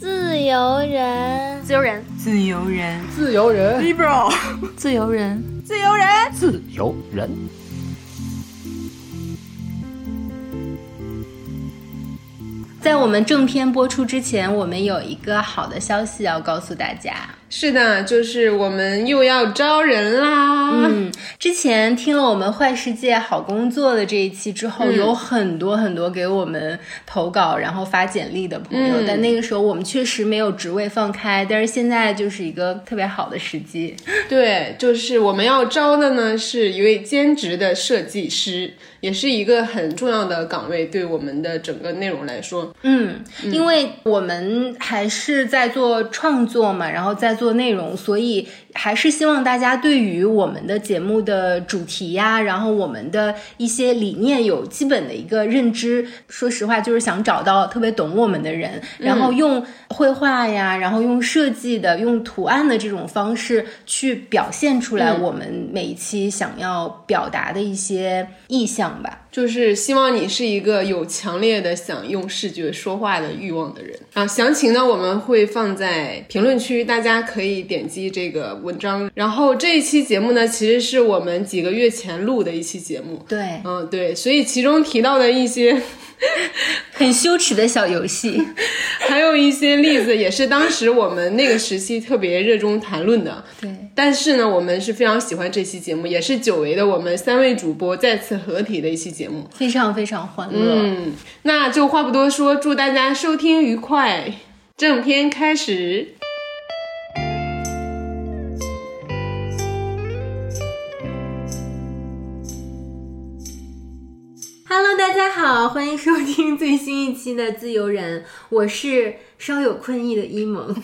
自由人，自由人，自由人，自由人，liberal，自由人，自由人，自由人。在我们正片播出之前，我们有一个好的消息要告诉大家。是的，就是我们又要招人啦。嗯，之前听了我们坏世界好工作的这一期之后，有很多很多给我们投稿然后发简历的朋友，但那个时候我们确实没有职位放开，但是现在就是一个特别好的时机。对，就是我们要招的呢，是一位兼职的设计师。也是一个很重要的岗位，对我们的整个内容来说，嗯，因为我们还是在做创作嘛，然后在做内容，所以还是希望大家对于我们的节目的主题呀，然后我们的一些理念有基本的一个认知。说实话，就是想找到特别懂我们的人，然后用绘画呀，然后用设计的、用图案的这种方式去表现出来我们每一期想要表达的一些意向。吧，就是希望你是一个有强烈的想用视觉说话的欲望的人啊。详情呢，我们会放在评论区，大家可以点击这个文章。然后这一期节目呢，其实是我们几个月前录的一期节目。对，嗯，对，所以其中提到的一些。很羞耻的小游戏，还有一些例子也是当时我们那个时期特别热衷谈论的。对，但是呢，我们是非常喜欢这期节目，也是久违的我们三位主播再次合体的一期节目，非常非常欢乐。嗯，那就话不多说，祝大家收听愉快，正片开始。Hello，大家好，欢迎收听最新一期的《自由人》，我是稍有困意的一萌，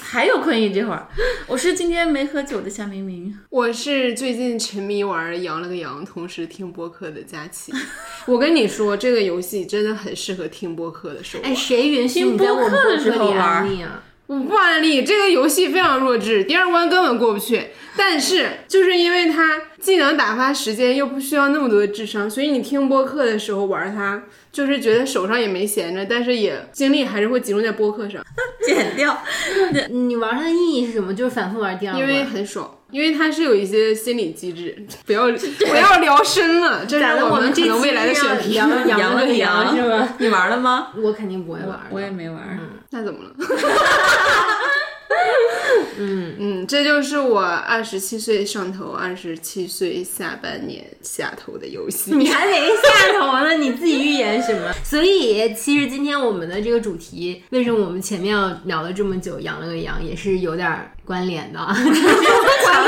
还有困意这会儿，我是今天没喝酒的夏明明，我是最近沉迷玩羊了个羊，同时听播客的佳琪。我跟你说，这个游戏真的很适合听播客的时候。哎，谁允许你在我们播客里安利啊？我不安利，这个游戏非常弱智，第二关根本过不去。但是就是因为它既能打发时间，又不需要那么多的智商，所以你听播客的时候玩它，就是觉得手上也没闲着，但是也精力还是会集中在播客上。剪掉。你玩它的意义是什么？就是反复玩第二关。因为很爽，因为它是有一些心理机制。不要 不要聊深了，这是我们可能未来的选题。羊羊了羊是吧？你玩了吗？我肯定不会玩。我也没玩。那怎么了？嗯嗯，这就是我二十七岁上头，二十七岁下半年下头的游戏。你还没下头呢，你自己预言什么？所以其实今天我们的这个主题，为什么我们前面要聊了这么久，养了个羊，也是有点关联的。强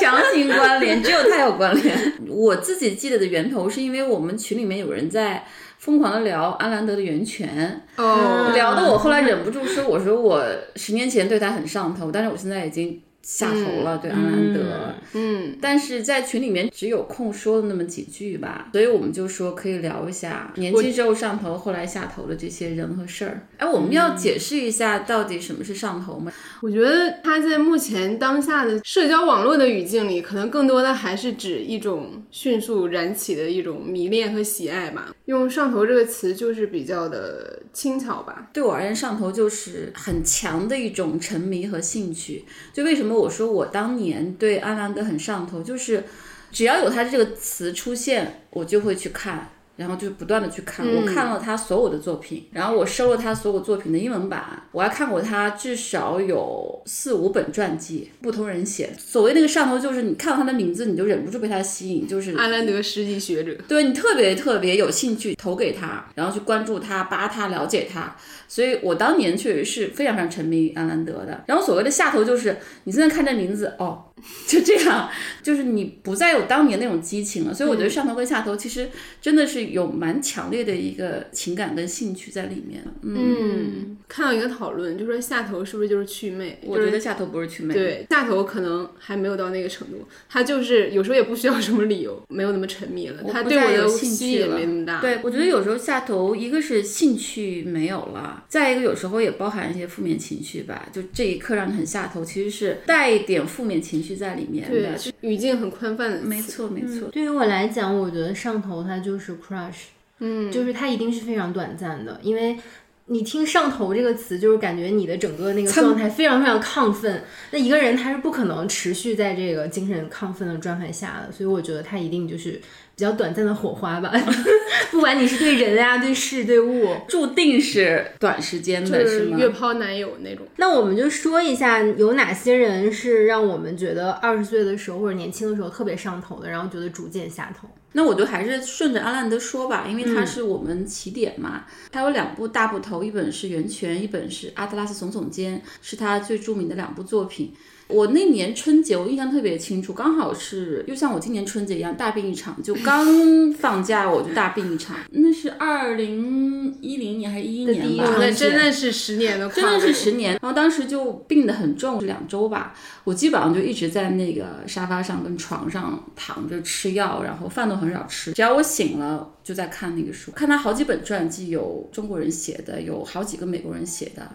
强行关联，只有它有关联。我自己记得的源头是因为我们群里面有人在。疯狂的聊安兰德的源泉，哦，聊的我后来忍不住说，我说我十年前对他很上头，但是我现在已经。下头了，对安兰德，嗯，但是在群里面只有空说了那么几句吧，所以我们就说可以聊一下年轻时候上头，后来下头的这些人和事儿。哎，我们要解释一下到底什么是上头吗？我觉得他在目前当下的社交网络的语境里，可能更多的还是指一种迅速燃起的一种迷恋和喜爱吧。用上头这个词就是比较的轻巧吧。对我而言，上头就是很强的一种沉迷和兴趣。就为什么？我说我当年对阿兰德很上头，就是只要有他这个词出现，我就会去看。然后就不断的去看，我看了他所有的作品，然后我收了他所有作品的英文版，我还看过他至少有四五本传记，不同人写。所谓那个上头，就是你看到他的名字，你就忍不住被他吸引，就是安兰德实际学者，对你特别特别有兴趣投给他，然后去关注他，扒他，了解他。所以我当年确实是非常非常沉迷安兰德的。然后所谓的下头，就是你现在看这名字，哦。就这样，就是你不再有当年那种激情了，所以我觉得上头跟下头其实真的是有蛮强烈的一个情感跟兴趣在里面。嗯，看到一个讨论，就说下头是不是就是祛魅？我觉得下头不是祛魅，对，下头可能还没有到那个程度，他就是有时候也不需要什么理由，没有那么沉迷了，他对我的兴趣也没那么大。对，我觉得有时候下头一个是兴趣没有了，再一个有时候也包含一些负面情绪吧，就这一刻让你很下头，其实是带一点负面情绪。在里面的语境很宽泛的，没错没错。对于我来讲，我觉得上头它就是 crush，嗯，就是它一定是非常短暂的，因为你听“上头”这个词，就是感觉你的整个那个状态非常非常亢奋。那一个人他是不可能持续在这个精神亢奋的状态下的，所以我觉得他一定就是比较短暂的火花吧。不管你是对人啊、对事、对物，注定是短时间的，就是吗？约炮男友那种。那我们就说一下有哪些人是让我们觉得二十岁的时候或者年轻的时候特别上头的，然后觉得逐渐下头。那我就还是顺着阿兰德说吧，因为他是我们起点嘛。他有两部大部头，一本是《源泉》，一本是《阿特拉斯耸耸肩》，是他最著名的两部作品。我那年春节我印象特别清楚，刚好是又像我今年春节一样大病一场，就刚放假我就大病一场。那是二零一零年还是一一年吧？那真的是十年的，真的是十年。然后当时就病得很重，两周吧，我基本上就一直在那个沙发上跟床上躺着吃药，然后饭都很少吃。只要我醒了，就在看那个书，看他好几本传记，有中国人写的，有好几个美国人写的。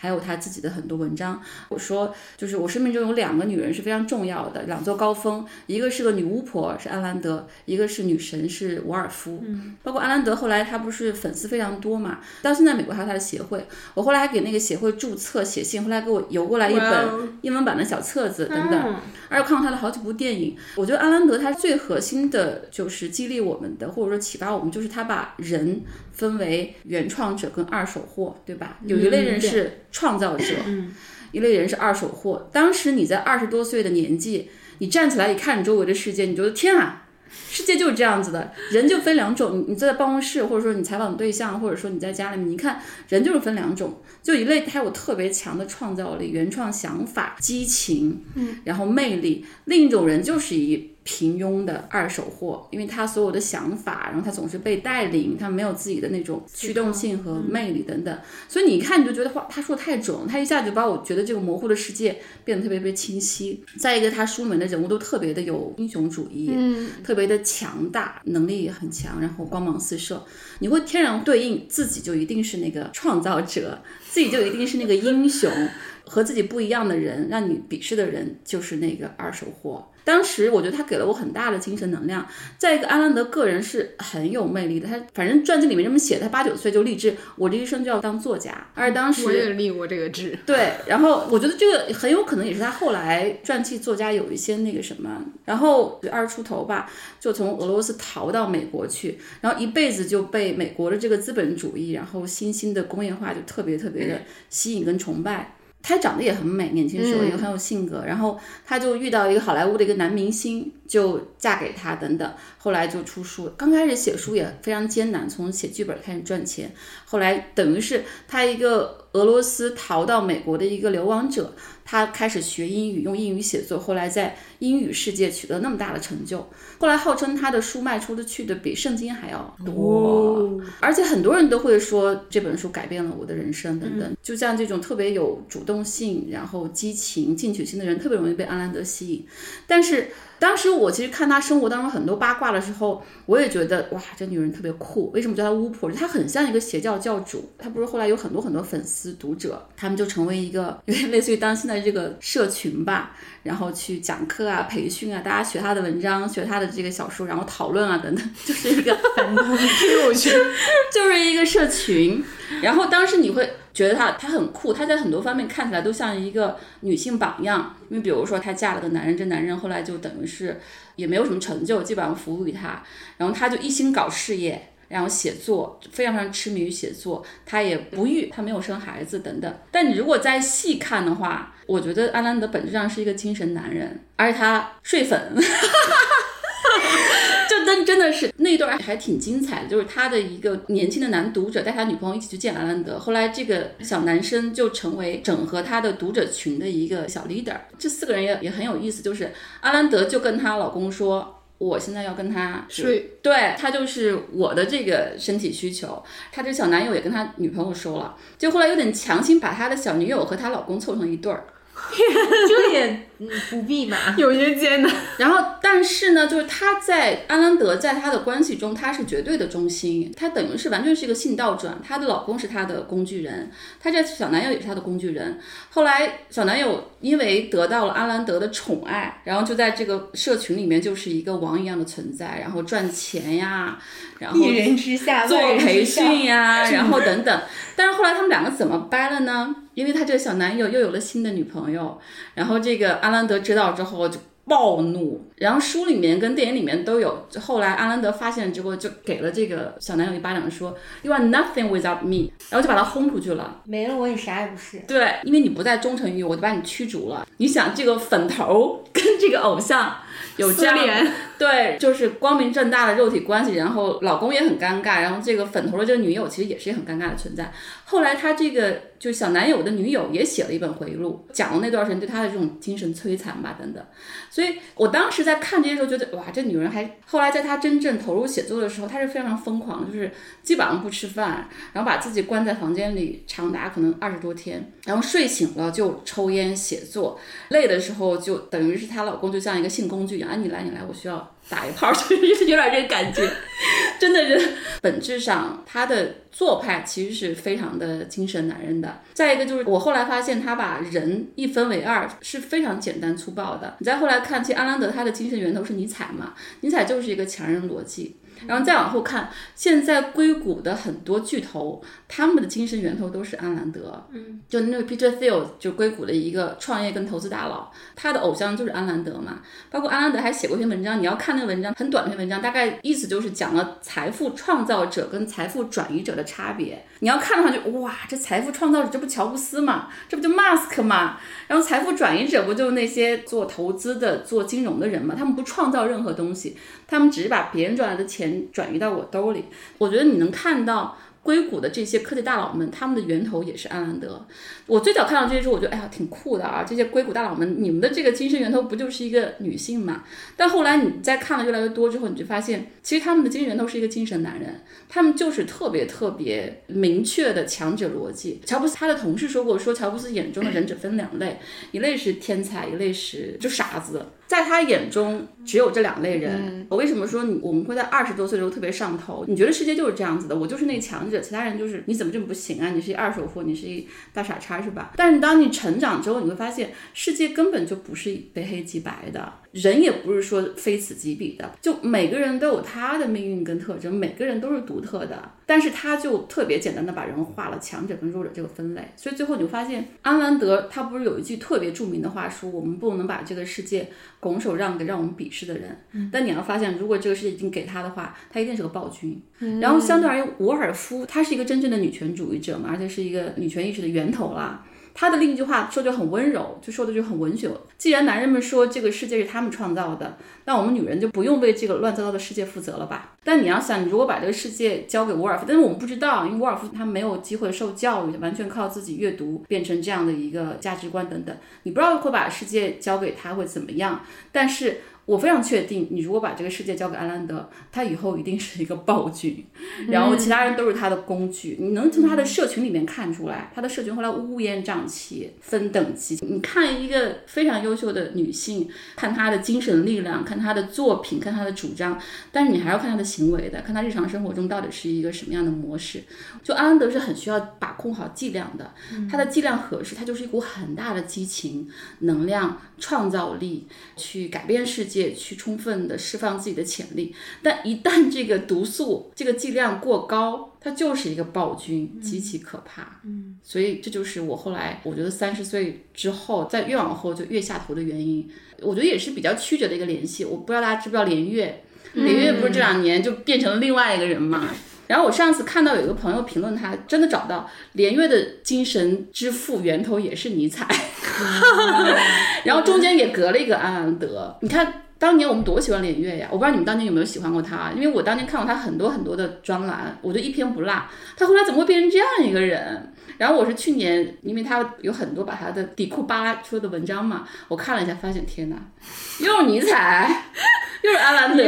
还有他自己的很多文章。我说，就是我生命中有两个女人是非常重要的，两座高峰，一个是个女巫婆，是安兰德；一个是女神，是伍尔夫。嗯，包括安兰德后来他不是粉丝非常多嘛，到现在美国还有他的协会。我后来还给那个协会注册写信，后来给我邮过来一本英文版的小册子等等。而且看过他的好几部电影。我觉得安兰德他最核心的就是激励我们的，或者说启发我们，就是他把人分为原创者跟二手货，对吧？有一类人是。创造者，一类人是二手货。当时你在二十多岁的年纪，你站起来一看你周围的世界，你觉得天啊，世界就是这样子的。人就分两种，你坐在办公室，或者说你采访对象，或者说你在家里面，你看人就是分两种，就一类他有特别强的创造力、原创想法、激情，嗯，然后魅力；另一种人就是以。平庸的二手货，因为他所有的想法，然后他总是被带领，他没有自己的那种驱动性和魅力等等，所以你一看你就觉得话，他说的太准，他一下就把我觉得这个模糊的世界变得特别特别清晰。再一个，他书里面的人物都特别的有英雄主义，嗯，特别的强大，能力很强，然后光芒四射，你会天然对应自己就一定是那个创造者，自己就一定是那个英雄，和自己不一样的人，让你鄙视的人就是那个二手货。当时我觉得他给了我很大的精神能量。再一个，阿兰德个人是很有魅力的。他反正传记里面这么写，他八九岁就立志，我这一生就要当作家。而当时我也立过这个志。对，然后我觉得这个很有可能也是他后来传记作家有一些那个什么。然后二十出头吧，就从俄罗斯逃到美国去，然后一辈子就被美国的这个资本主义，然后新兴的工业化就特别特别的吸引跟崇拜。她长得也很美，年轻时候也很有性格，然后她就遇到一个好莱坞的一个男明星，就嫁给他等等，后来就出书。刚开始写书也非常艰难，从写剧本开始赚钱，后来等于是他一个俄罗斯逃到美国的一个流亡者。他开始学英语，用英语写作，后来在英语世界取得那么大的成就。后来号称他的书卖出的去的比圣经还要多，而且很多人都会说这本书改变了我的人生等等。就像这种特别有主动性、然后激情、进取心的人，特别容易被安兰德吸引。但是。当时我其实看她生活当中很多八卦的时候，我也觉得哇，这女人特别酷。为什么叫她巫婆？她很像一个邪教教主。她不是后来有很多很多粉丝读者，他们就成为一个有 点类似于当现在这个社群吧，然后去讲课啊、培训啊，大家学她的文章、学她的这个小说，然后讨论啊等等，就是一个 很有趣，就是一个社群。然后当时你会觉得她她很酷，她在很多方面看起来都像一个女性榜样。因为比如说她嫁了个男人，这男人后来就等于是也没有什么成就，基本上服务于她。然后她就一心搞事业，然后写作，非常非常痴迷于写作。他也不育，他没有生孩子等等。但你如果再细看的话，我觉得阿兰德本质上是一个精神男人，而且他睡粉。就真真的是那一段还挺精彩的，就是他的一个年轻的男读者带他女朋友一起去见阿兰德，后来这个小男生就成为整合他的读者群的一个小 leader。这四个人也也很有意思，就是阿兰德就跟她老公说，我现在要跟他睡，对他就是我的这个身体需求。他这小男友也跟他女朋友说了，就后来有点强行把他的小女友和他老公凑成一对儿。这也嗯不必吧。有些艰难。然后，但是呢，就是他在安兰德在他的关系中，他是绝对的中心，他等于是完全是一个性倒转。她的老公是她的工具人，她这小男友也是她的工具人。后来，小男友因为得到了安兰德的宠爱，然后就在这个社群里面就是一个王一样的存在，然后赚钱呀，然后一人之下，做培训呀，然后等等。但是后来他们两个怎么掰了呢？因为他这个小男友又有了新的女朋友，然后这个阿兰德知道之后就暴怒，然后书里面跟电影里面都有。后来阿兰德发现之后，就给了这个小男友一巴掌，说 “You are nothing without me”，然后就把他轰出去了。没了我，你啥也不是。对，因为你不再忠诚于我，我就把你驱逐了。你想这个粉头跟这个偶像有这样撕连对，就是光明正大的肉体关系，然后老公也很尴尬，然后这个粉头的这个女友其实也是一很尴尬的存在。后来他这个就小男友的女友也写了一本回忆录，讲了那段时间对他的这种精神摧残吧等等。所以我当时在看这些时候，觉得哇，这女人还后来在她真正投入写作的时候，她是非常疯狂，就是基本上不吃饭，然后把自己关在房间里长达可能二十多天，然后睡醒了就抽烟写作，累的时候就等于是她老公就像一个性工具一样，啊你来你来，我需要打一炮，就是有点这个感觉，真的是本质上他的做派其实是非常的精神男人的。再一个就是我后来发现他把人一分为二是非常简单粗暴的。你再后来看，其实安兰德他的精神源头是尼采嘛，尼采就是一个强人逻辑。然后再往后看，现在硅谷的很多巨头，他们的精神源头都是安兰德。嗯，就那个 Peter Thiel，就硅谷的一个创业跟投资大佬，他的偶像就是安兰德嘛。包括安兰德还写过一篇文章，你要看那个文章，很短的篇文章，大概意思就是讲了财富创造者跟财富转移者的差别。你要看的话就，哇，这财富创造者这不乔布斯嘛，这不就 Mask 嘛？然后财富转移者不就那些做投资的、做金融的人嘛？他们不创造任何东西，他们只是把别人赚来的钱转移到我兜里。我觉得你能看到。硅谷的这些科技大佬们，他们的源头也是安兰德。我最早看到这些时候，我觉得哎呀挺酷的啊！这些硅谷大佬们，你们的这个精神源头不就是一个女性嘛？但后来你在看了越来越多之后，你就发现，其实他们的精神源头是一个精神男人，他们就是特别特别明确的强者逻辑。乔布斯他的同事说过，说乔布斯眼中的人只分两类，一类是天才，一类是就傻子。在他眼中，只有这两类人。我为什么说你我们会在二十多岁的时候特别上头？你觉得世界就是这样子的，我就是那个强者，其他人就是你怎么这么不行啊？你是一二手货，你是一大傻叉是吧？但是当你成长之后，你会发现世界根本就不是非黑即白的，人也不是说非此即彼的，就每个人都有他的命运跟特征，每个人都是独特的。但是他就特别简单的把人划了强者跟弱者这个分类，所以最后你会发现，安兰德他不是有一句特别著名的话说，我们不能把这个世界拱手让给让我们鄙视的人。但你要发现，如果这个世界已经给他的话，他一定是个暴君。然后相对而言，伍尔夫他是一个真正的女权主义者嘛，而且是一个女权意识的源头啦。他的另一句话说就很温柔，就说的就很文学。既然男人们说这个世界是他们创造的，那我们女人就不用为这个乱糟糟的世界负责了吧？但你要想，你如果把这个世界交给沃尔夫，但是我们不知道，因为沃尔夫他没有机会受教育，完全靠自己阅读变成这样的一个价值观等等，你不知道会把世界交给他会怎么样。但是我非常确定，你如果把这个世界交给安兰德，他以后一定是一个暴君，然后其他人都是他的工具。你能从他的社群里面看出来，他的社群后来乌烟瘴气、分等级。你看一个非常优秀的女性，看她的精神力量，看她的作品，看她的主张，但是你还要看她的行为的，看她日常生活中到底是一个什么样的模式。就安兰德是很需要把控好剂量的，它的剂量合适，它就是一股很大的激情、能量、创造力，去改变世界。去充分的释放自己的潜力，但一旦这个毒素这个剂量过高，它就是一个暴君，极其可怕。嗯，所以这就是我后来我觉得三十岁之后，再越往后就越下头的原因。我觉得也是比较曲折的一个联系。我不知道大家知不知道连月，连月不是这两年就变成了另外一个人嘛？然后我上次看到有一个朋友评论他，真的找到连岳的精神之父源头也是尼采，然后中间也隔了一个安安德。你看。当年我们多喜欢连岳呀！我不知道你们当年有没有喜欢过他，因为我当年看过他很多很多的专栏，我就一篇不落。他后来怎么会变成这样一个人？然后我是去年，因为他有很多把他的底裤扒拉出的文章嘛，我看了一下，发现天哪，又是尼采，又是阿兰德，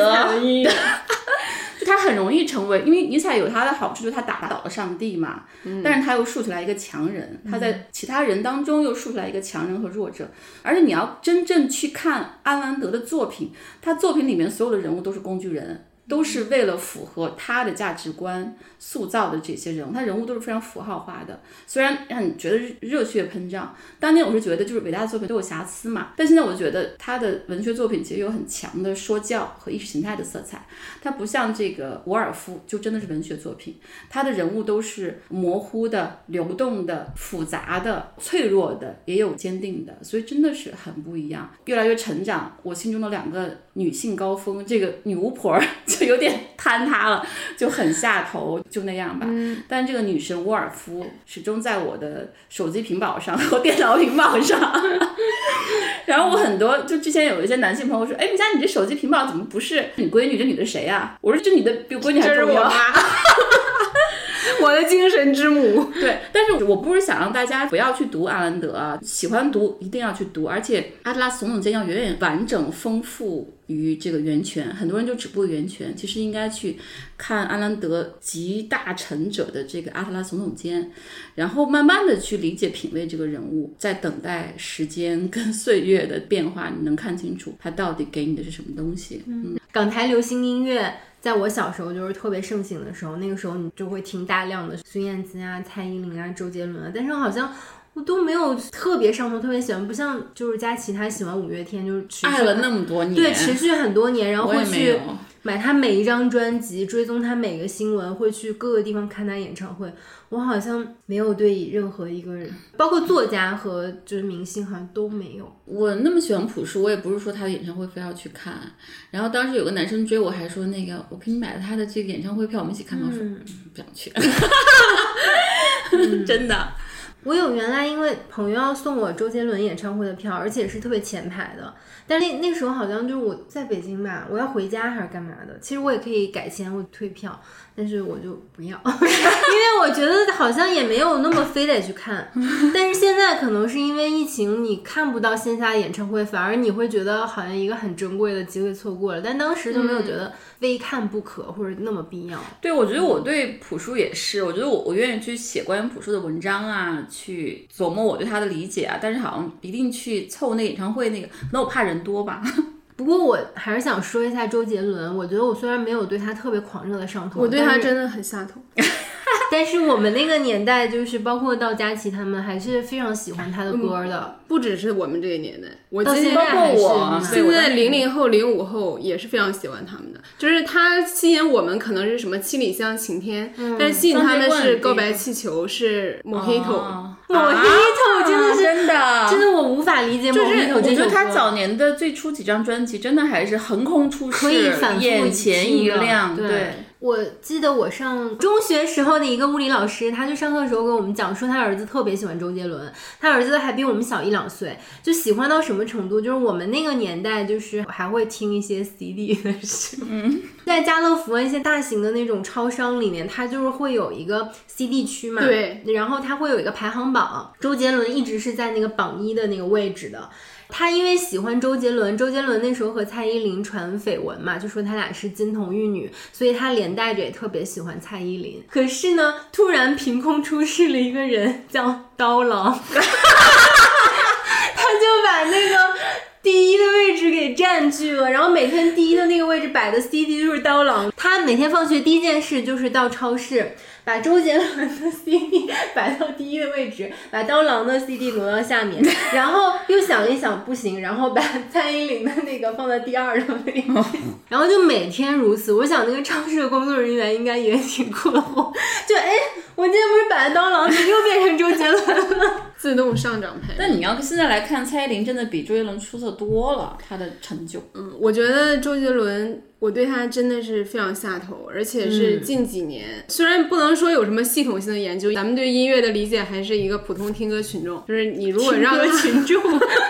就 他很容易成为，因为尼采有他的好处，就是他打倒了上帝嘛，但是他又竖起来一个强人，他在其他人当中又竖起来一个强人和弱者，而且你要真正去看阿兰德的作品，他作品里面所有的人物都是工具人。都是为了符合他的价值观塑造的这些人物，他人物都是非常符号化的。虽然让你觉得热血膨胀，当年我是觉得就是伟大的作品都有瑕疵嘛，但现在我觉得他的文学作品其实有很强的说教和意识形态的色彩。他不像这个沃尔夫，就真的是文学作品，他的人物都是模糊的、流动的、复杂的、脆弱的，也有坚定的，所以真的是很不一样，越来越成长。我心中的两个女性高峰，这个女巫婆。就有点坍塌了，就很下头，就那样吧。但这个女神沃尔夫始终在我的手机屏保上 和电脑屏保上。然后我很多就之前有一些男性朋友说：“哎，你家你这手机屏保怎么不是你闺女？这女的谁呀？”我说：“这女的比我闺女还重要。” 我的精神之母。对，但是我不是想让大家不要去读阿兰德啊，喜欢读一定要去读，而且阿特拉斯总统间要远远完整丰富于这个源泉。很多人就只不源泉，其实应该去看阿兰德集大成者的这个阿特拉斯总统间，然后慢慢的去理解品味这个人物，在等待时间跟岁月的变化，你能看清楚他到底给你的是什么东西。嗯，港台流行音乐。在我小时候就是特别盛行的时候，那个时候你就会听大量的孙燕姿啊、蔡依林啊、周杰伦啊，但是好像我都没有特别上头、特别喜欢，不像就是佳琪她喜欢五月天，就是爱了那么多年，对，持续很多年，然后会去。买他每一张专辑，追踪他每个新闻，会去各个地方看他演唱会。我好像没有对任何一个人，包括作家和就是明星，好像都没有。我那么喜欢朴树，我也不是说他的演唱会非要去看。然后当时有个男生追我，还说那个我给你买了他的这个演唱会票，我们一起看。我说不想去，真的。我有原来因为朋友要送我周杰伦演唱会的票，而且是特别前排的。但那那时候好像就是我在北京吧，我要回家还是干嘛的？其实我也可以改签或退票，但是我就不要，因为我觉得好像也没有那么非得去看。但是现在可能是因为疫情，你看不到线下演唱会，反而你会觉得好像一个很珍贵的机会错过了。但当时就没有觉得非看不可或者那么必要。对，我觉得我对朴树也是，我觉得我我愿意去写关于朴树的文章啊，去琢磨我对他的理解啊，但是好像一定去凑那演唱会那个，那我怕人。多吧，不过我还是想说一下周杰伦。我觉得我虽然没有对他特别狂热的上头，我对他真的很下头。但是我们那个年代，就是包括到佳琪他们，还是非常喜欢他的歌的。不只是我们这个年代，我到现在还是。现在零零后、零五后也是非常喜欢他们的。就是他吸引我们，可能是什么七里香、晴天，但是吸引他们是告白气球，是 Mojito。Mojito 真的是真的，真的我无法理解。就是我觉得他早年的最初几张专辑，真的还是横空出世，眼前一亮，对。我记得我上中学时候的一个物理老师，他就上课的时候跟我们讲说，他儿子特别喜欢周杰伦，他儿子还比我们小一两岁，就喜欢到什么程度，就是我们那个年代就是还会听一些 CD 的时候，在家乐福一些大型的那种超商里面，它就是会有一个 CD 区嘛，对，然后它会有一个排行榜，周杰伦一直是在那个榜一的那个位置的。他因为喜欢周杰伦，周杰伦那时候和蔡依林传绯闻嘛，就说他俩是金童玉女，所以他连带着也特别喜欢蔡依林。可是呢，突然凭空出世了一个人叫刀郎，他就把那个第一位置给占据了，然后每天第一的那个位置摆的 CD 就是刀郎。他每天放学第一件事就是到超市。把周杰伦的 CD 摆到第一的位置，把刀郎的 CD 挪到下面，然后又想一想不行，然后把蔡依林的那个放在第二的位置，然后就每天如此。我想那个超市的工作人员应该也挺困惑，就哎，我今天不是摆了刀郎，怎么又变成周杰伦了？自动上涨排。那你要现在来看，蔡依林真的比周杰伦出色多了，她的成就。嗯，我觉得周杰伦。我对他真的是非常下头，而且是近几年，虽然不能说有什么系统性的研究，咱们对音乐的理解还是一个普通听歌群众，就是你如果让群众，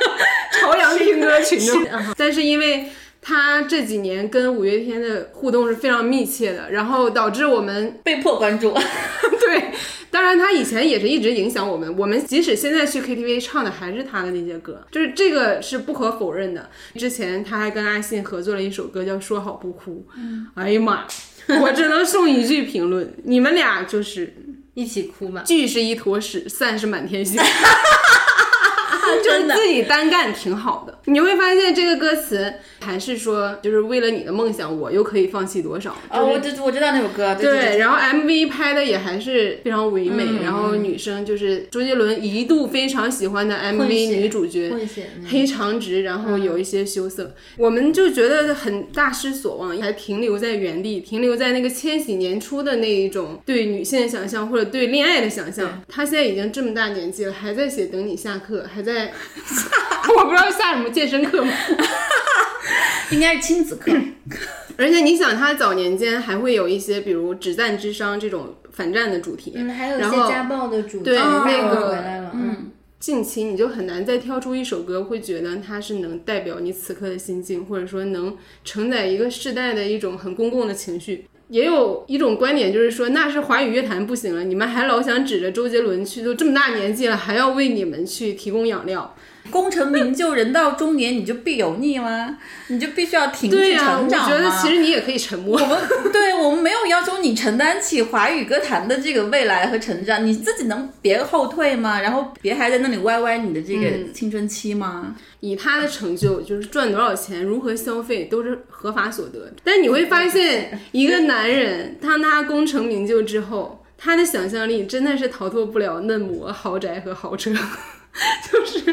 朝阳听歌群众，但是因为他这几年跟五月天的互动是非常密切的，然后导致我们被迫关注，对。当然。他以前也是一直影响我们，我们即使现在去 KTV 唱的还是他的那些歌，就是这个是不可否认的。之前他还跟阿信合作了一首歌叫《说好不哭》，哎呀妈，我只能送一句评论：你们俩就是一起哭嘛。聚是一坨屎，散是满天星。就是自己单干挺好的，你会发现这个歌词还是说，就是为了你的梦想，我又可以放弃多少？哦，我知我知道那首歌，对对。然后 MV 拍的也还是非常唯美，然后女生就是周杰伦一度非常喜欢的 MV 女主角，黑长直，然后有一些羞涩，我们就觉得很大失所望，还停留在原地，停留在那个千禧年初的那一种对女性的想象或者对恋爱的想象。他现在已经这么大年纪了，还在写等你下课，还在。我不知道下什么健身课吗？应该是亲子课。而且你想，他早年间还会有一些，比如止战之殇这种反战的主题，嗯，还有一些家暴的主题，对那个回来了，嗯。近期你就很难再挑出一首歌，会觉得它是能代表你此刻的心境，或者说能承载一个世代的一种很公共的情绪。也有一种观点，就是说那是华语乐坛不行了，你们还老想指着周杰伦去，都这么大年纪了，还要为你们去提供养料。功成名就，人到中年，你就必油腻吗？你就必须要停止成长吗？我觉得其实你也可以沉默。我们 对我们没有要求你承担起华语歌坛的这个未来和成长，你自己能别后退吗？然后别还在那里歪歪你的这个青春期吗？以他的成就，就是赚多少钱，如何消费都是合法所得。但你会发现，一个男人当他功成名就之后，他的想象力真的是逃脱不了嫩模、豪宅和豪车。就是，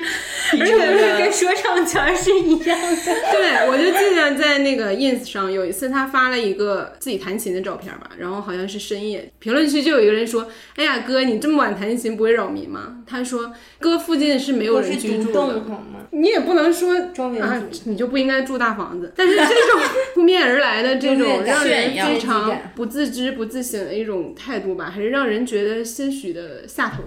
而且跟说唱圈是一样的。对，我就记得在那个 ins 上有一次，他发了一个自己弹琴的照片吧，然后好像是深夜，评论区就有一个人说：“哎呀，哥，你这么晚弹琴不会扰民吗？”他说：“哥，附近是没有人居住的，你也不能说啊，你就不应该住大房子。”但是这种 扑面而来的这种让人非常不自知不自省的一种态度吧，还是让人觉得些许的下头。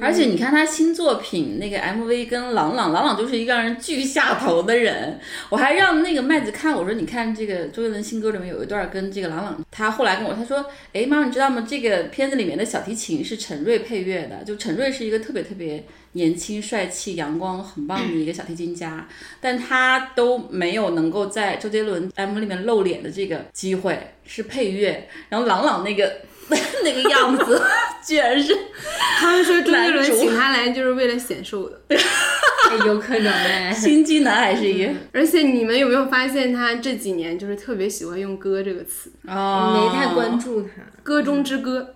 而且你看他新作品那个 MV 跟朗朗，朗朗就是一个让人巨下头的人。我还让那个麦子看，我说你看这个周杰伦新歌里面有一段跟这个朗朗，他后来跟我他说，哎妈，你知道吗？这个片子里面的小提琴是陈瑞配乐的，就陈瑞是一个特别特别年轻、帅气、阳光、很棒的一个小提琴家，但他都没有能够在周杰伦 MV 里面露脸的这个机会，是配乐。然后朗朗那个。那个样子，居然是 他们说周杰伦请他来就是为了显瘦的，有可能哎，心机男还是一个。而且你们有没有发现他这几年就是特别喜欢用“歌”这个词？哦，没太关注他，歌中之歌，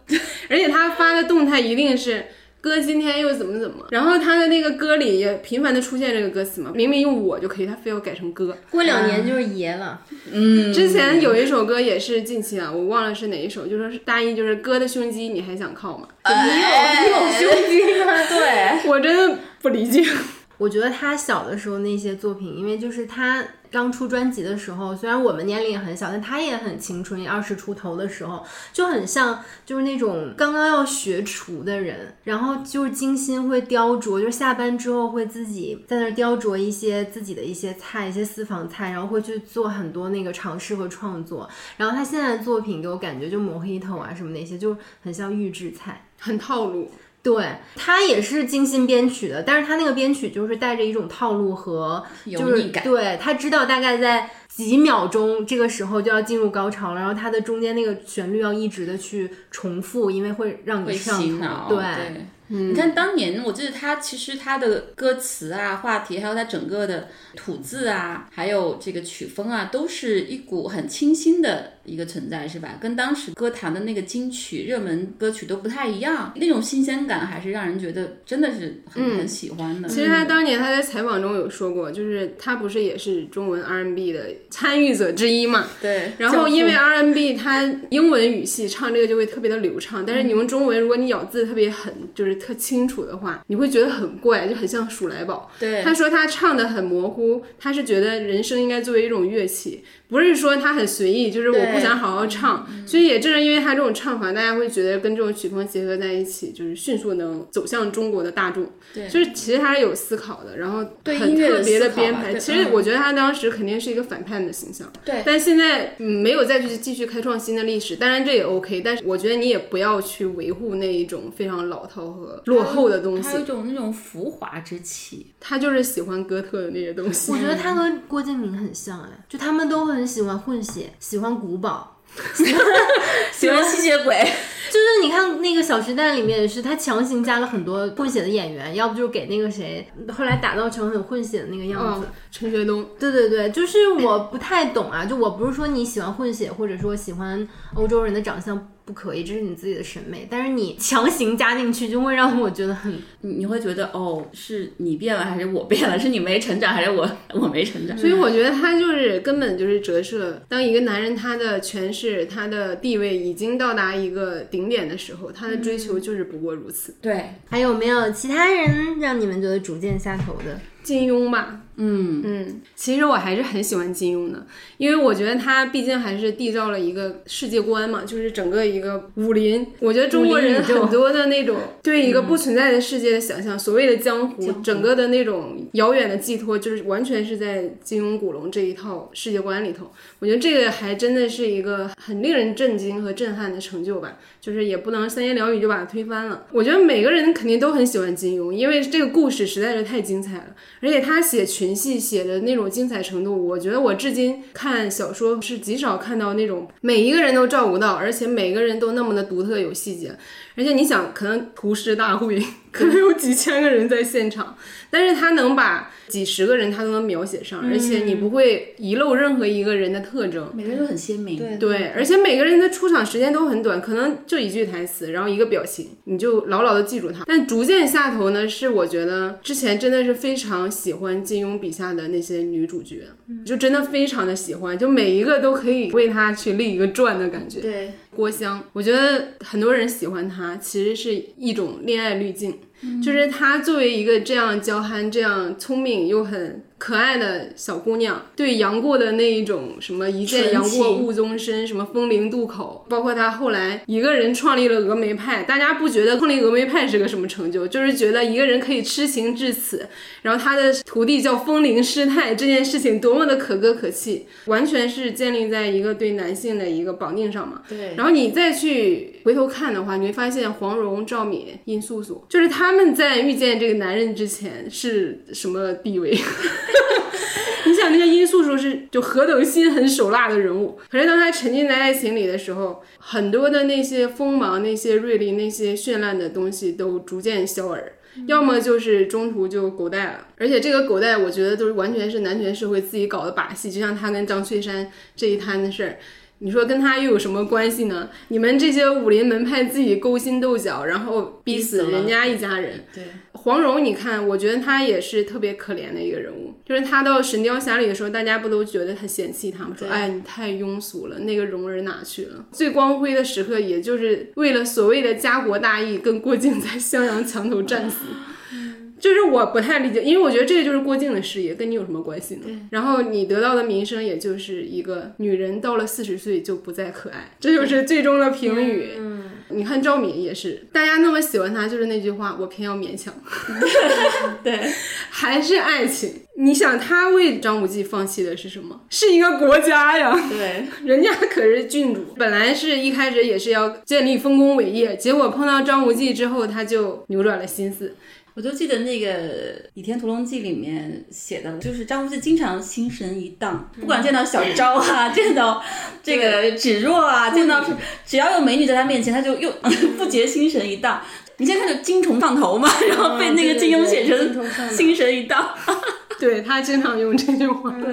而且他发的动态一定是。哥今天又怎么怎么？然后他的那个歌里也频繁的出现这个歌词嘛，明明用我就可以，他非要改成哥。过两年就是爷了。嗯，之前有一首歌也是近期啊，我忘了是哪一首，就说是大意就是哥的胸肌你还想靠吗？你有你有胸肌吗？对，我真的不理解。我觉得他小的时候那些作品，因为就是他刚出专辑的时候，虽然我们年龄也很小，但他也很青春，二十出头的时候，就很像就是那种刚刚要学厨的人，然后就是精心会雕琢，就是下班之后会自己在那雕琢一些自己的一些菜，一些私房菜，然后会去做很多那个尝试和创作。然后他现在的作品给我感觉就抹黑头啊什么那些，就很像预制菜，很套路。对他也是精心编曲的，但是他那个编曲就是带着一种套路和就是对他知道大概在几秒钟这个时候就要进入高潮了，然后他的中间那个旋律要一直的去重复，因为会让你上头。对。你看当年，我记得他其实他的歌词啊、话题，还有他整个的吐字啊，还有这个曲风啊，都是一股很清新的一个存在，是吧？跟当时歌坛的那个金曲热门歌曲都不太一样，那种新鲜感还是让人觉得真的是很很喜欢的。其实他当年他在采访中有说过，就是他不是也是中文 R&B 的参与者之一嘛？对。然后因为 R&B 他英文语系唱这个就会特别的流畅，但是你用中文，如果你咬字特别狠，就是。特清楚的话，你会觉得很怪，就很像鼠来宝。对，他说他唱的很模糊，他是觉得人生应该作为一种乐器，不是说他很随意，就是我不想好好唱。所以也正是因为他这种唱法，大家会觉得跟这种曲风结合在一起，就是迅速能走向中国的大众。对就是其实他是有思考的，然后很对音乐的特别的编排。其实嗯我觉得他当时肯定是一个反叛的形象。对但现在嗯没有再去继续开创新的历史，当然这也 OK，但是我觉得你也不要去维护那一种非常老套和落后的东西还。有一种那种浮华之气。他就是喜欢哥特的那些东西我。觉得他和郭敬明很像哎，就他们都很喜欢混血，喜欢古堡。喜欢吸血鬼，就是你看那个《小时代》里面也是，他强行加了很多混血的演员，要不就是给那个谁，后来打造成很混血的那个样子。嗯，陈学冬，对对对，就是我不太懂啊，就我不是说你喜欢混血，或者说喜欢欧洲人的长相不可以，这是你自己的审美，但是你强行加进去，就会让我觉得很你你会觉得哦，是你变了还是我变了？是你没成长还是我 我没成长？所以我觉得他就是根本就是折射，当一个男人他的权势、他的地位已经到达一个顶点的时候，他的追求就是不过如此。对，还有没有其他人让你们觉得逐渐下头的？金庸吧，嗯，嗯，其实我还是很喜欢金庸的，因为我觉得他毕竟还是缔造了一个世界观嘛，就是整个一个武林。我觉得中国人很多的那种对一个不存在的世界的想象，所谓的江湖，整个的那种遥远的寄托，就是完全是在金庸古龙这一套世界观里头。我觉得这个还真的是一个很令人震惊和震撼的成就吧，就是也不能三言两语就把它推翻了。我觉得每个人肯定都很喜欢金庸，因为这个故事实在是太精彩了。而且他写群戏写的那种精彩程度，我觉得我至今看小说是极少看到那种每一个人都照顾到，而且每个人都那么的独特有细节。而且你想，可能屠师大会可能有几千个人在现场，但是他能把几十个人他都能描写上，而且你不会遗漏任何一个人的特征。每个人都很鲜明。对，而且每个人的出场时间都很短，可能就一句台词，然后一个表情，你就牢牢的记住他。但逐渐下头呢，是我觉得之前真的是非常喜欢金庸笔下的那些女主角，就真的非常的喜欢，就每一个都可以为他去立一个传的感觉。对，郭襄，我觉得很多人喜欢她，其实是一种恋爱滤镜，就是她作为一个这样娇憨、这样聪明又很可爱的小姑娘，对杨过的那一种什么一见杨过误终身，什么风铃渡口，包括她后来一个人创立了峨眉派，大家不觉得创立峨眉派是个什么成就，就是觉得一个人可以痴情至此，然后他的徒弟叫风铃师太，这件事情多么的可歌可泣，完全是建立在一个对男性的一个绑定上嘛。对，然后你再去回头看的话，你会发现黄蓉、赵敏、殷素素，就是他们在遇见这个男人之前是什么地位？你想，那个殷素素是就何等心狠手辣的人物，可是当他沉浸在爱情里的时候，很多的那些锋芒、那些锐利、那些绚烂的东西都逐渐消耳。要么就是中途就狗带了，而且这个狗带，我觉得都是完全是男权社会自己搞的把戏，就像他跟张翠山这一摊的事儿，你说跟他又有什么关系呢？你们这些武林门派自己勾心斗角，然后逼死人家一家人。对，黄蓉，你看，我觉得她也是特别可怜的一个人物。就是她到《神雕侠侣》的时候，大家不都觉得很嫌弃她吗？说，哎，你太庸俗了，那个蓉儿哪去了？最光辉的时刻，也就是为了所谓的家国大义，跟郭靖在襄阳墙头战死。就是我不太理解，因为我觉得这个就是郭靖的事业，跟你有什么关系呢？然后你得到的名声，也就是一个女人到了四十岁就不再可爱，这就是最终的评语。嗯，你看赵敏也是，大家那么喜欢她，就是那句话，我偏要勉强。对，还是爱情。你想，她为张无忌放弃的是什么？是一个国家呀，对，人家可是郡主。本来是一开始也是要建立丰功伟业，结果碰到张无忌之后，他就扭转了心思。我就记得那个《倚天屠龙记》里面写的，就是张无忌经常心神一荡，不管见到小昭啊，见到这个芷若啊，见到只要有美女在他面前，他就又 不觉心神一荡。你先看就精虫上头嘛，然后被那个金庸写成心神一荡。对他经常用这句话。对，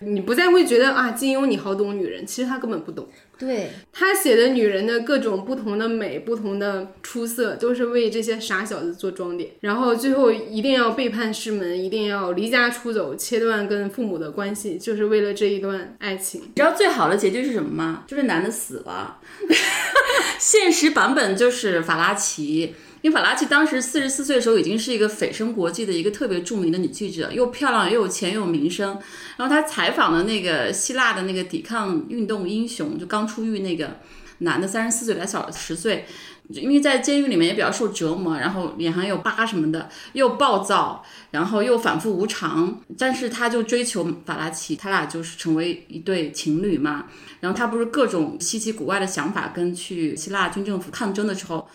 你不再会觉得啊，金庸你好懂女人，其实他根本不懂。对，他写的女人的各种不同的美、不同的出色，都是为这些傻小子做装点，然后最后一定要背叛师门，一定要离家出走，切断跟父母的关系，就是为了这一段爱情。你知道最好的结局是什么吗？就是男的死了。现实版本就是法拉奇。因为法拉奇当时四十四岁的时候，已经是一个蜚声国际的一个特别著名的女记者，又漂亮又有钱又有名声。然后她采访的那个希腊的那个抵抗运动英雄，就刚出狱那个男的，三十四岁，来小十岁。因为在监狱里面也比较受折磨，然后脸上有疤什么的，又暴躁，然后又反复无常，但是他就追求法拉奇，他俩就是成为一对情侣嘛。然后他不是各种稀奇古怪的想法，跟去希腊军政府抗争的时候，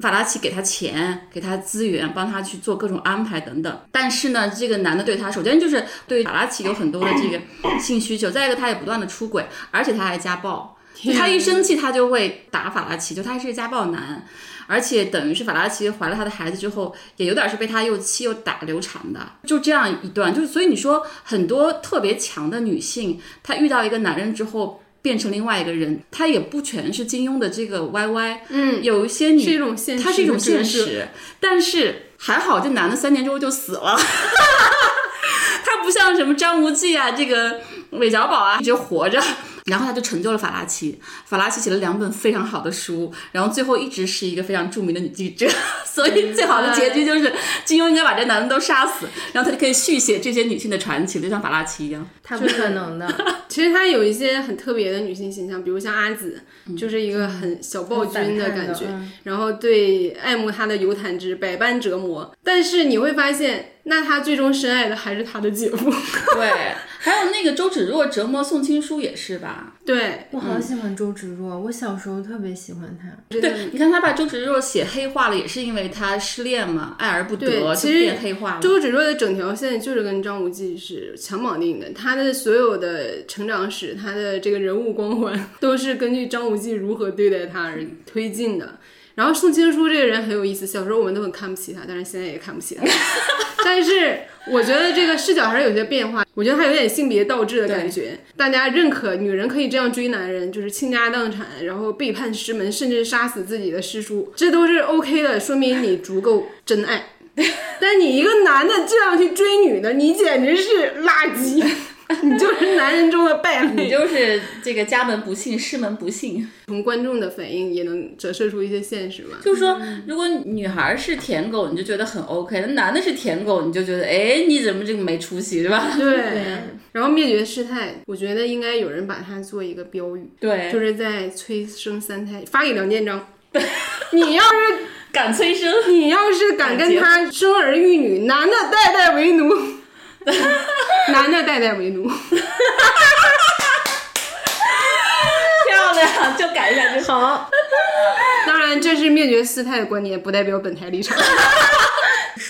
法拉奇给他钱，给他资源，帮他去做各种安排等等。但是呢，这个男的对他，首先就是对法拉奇有很多的这个性需求，再一个他也不断的出轨，而且他还家暴。就他一生气，他就会打法拉奇，就他是个家暴男，而且等于是法拉奇怀了他的孩子之后，也有点是被他又气又打流产的，就这样一段，就是所以你说很多特别强的女性，她遇到一个男人之后变成另外一个人，他也不全是金庸的这个歪歪嗯，有一些女是一种现实，他是一种现实，但是还好这男的三年之后就死了，他不像什么张无忌啊，这个韦小宝啊一直活着。然后他就成就了法拉奇，法拉奇写了两本非常好的书，然后最后一直是一个非常著名的女记者，所以最好的结局就是金庸应该把这男的都杀死，然后他就可以续写这些女性的传奇，就像法拉奇一样。他不可能的。其实他有一些很特别的女性形象，比如像阿紫，就是一个很小暴君的感觉，然后对爱慕他的尤坦之百般折磨，但是你会发现。那他最终深爱的还是他的姐夫。对，还有那个周芷若折磨宋青书也是吧？对，我好喜欢周芷若，我小时候特别喜欢她。对，你看他把周芷若写黑化了，也是因为他失恋嘛，爱而不得，其实变黑化了。周芷若的整条线就是跟张无忌是强绑定的，他的所有的成长史，他的这个人物光环，都是根据张无忌如何对待他而推进的。然后宋青书这个人很有意思，小时候我们都很看不起他，但是现在也看不起他。但是我觉得这个视角还是有些变化，我觉得他有点性别倒置的感觉。大家认可女人可以这样追男人，就是倾家荡产，然后背叛师门，甚至杀死自己的师叔，这都是 OK 的，说明你足够真爱。但你一个男的这样去追女的，你简直是垃圾。你就是男人中的败类，你就是这个家门不幸，师门不幸。从观众的反应也能折射出一些现实嘛。就是说，如果女孩是舔狗，你就觉得很 OK；那男的是舔狗，你就觉得，哎，你怎么这个没出息，对吧？对。然后灭绝师太，我觉得应该有人把它做一个标语，对，就是在催生三胎，发给梁建章。你要是敢催生，你要是敢跟他生儿育女，男的代代为奴。男的代代为奴，漂亮，就改一下就好。当然，这是灭绝师太的观点，不代表本台立场。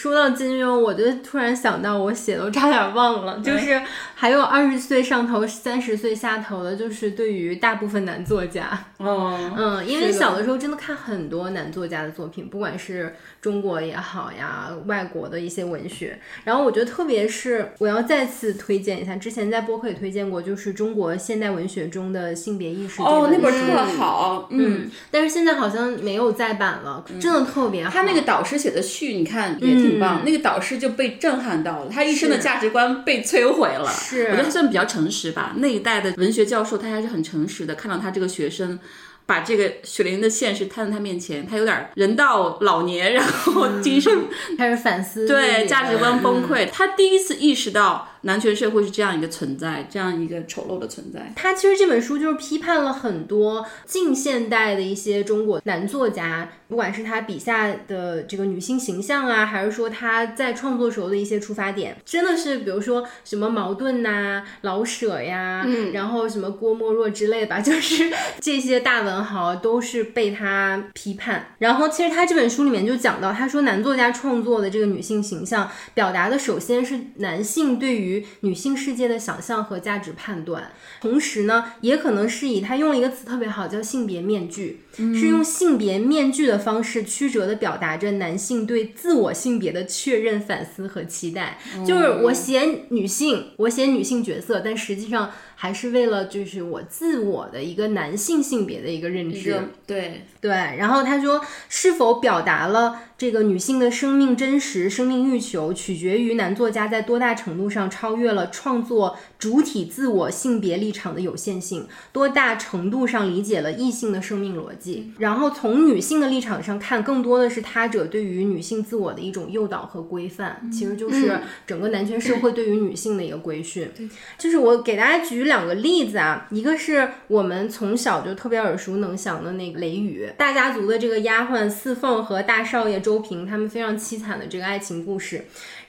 说到金庸，我就突然想到，我写都差点忘了，就是还有二十岁上头、三十岁下头的，就是对于大部分男作家，哦，嗯，因为小的时候真的看很多男作家的作品，不管是中国也好呀，外国的一些文学，然后我觉得特别是我要再次推荐一下，之前在播客也推荐过，就是中国现代文学中的性别意识哦，那本特好，嗯，但是现在好像没有再版了，真的特别好。他那个导师写的序，你看也挺。那个导师就被震撼到了，他一生的价值观被摧毁了。是，我觉得他算比较诚实吧。那一代的文学教授，他还是很诚实的，看到他这个学生把这个血淋淋的现实摊在他面前，他有点人到老年，然后精神 开始反思，对价值观崩溃。他第一次意识到。男权社会是这样一个存在，这样一个丑陋的存在。他其实这本书就是批判了很多近现代的一些中国男作家，不管是他笔下的这个女性形象啊，还是说他在创作时候的一些出发点，真的是比如说什么矛盾呐、老舍呀，嗯，然后什么郭沫若之类吧，就是这些大文豪都是被他批判。然后其实他这本书里面就讲到，他说男作家创作的这个女性形象，表达的首先是男性对于女性世界的想象和价值判断，同时呢，也可能是以他用了一个词特别好，叫性别面具，是用性别面具的方式曲折的表达着男性对自我性别的确认、反思和期待。就是我写女性，我写女性角色，但实际上还是为了就是我自我的一个男性性别的一个认知。对对，然后他说，是否表达了这个女性的生命真实、生命欲求，取决于男作家在多大程度上超越了创作主体自我性别立场的有限性，多大程度上理解了异性的生命逻辑。然后从女性的立场上看，更多的是他者对于女性自我的一种诱导和规范，其实就是整个男权社会对于女性的一个规训。就是我给大家举两个例子啊，一个是我们从小就特别耳熟能详的那个《雷雨》，大家族的这个丫鬟四凤和大少爷周平他们非常凄惨的这个爱情故事。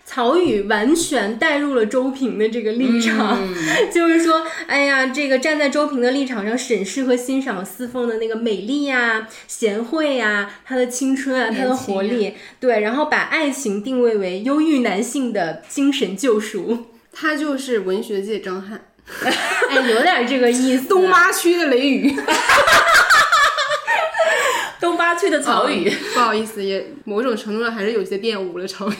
曹禺完全带入了周平的这个立场，就是说，哎呀，这个站在周平的立场上审视和欣赏四凤的那个美丽呀、贤惠呀、她的青春啊、她的活力，对，然后把爱情定位为忧郁男性的精神救赎，他就是文学界张翰，哎，有点这个意思。东八区的雷雨。东八区的曹禺，不好意思，也某种程度上还是有些玷污了曹禺。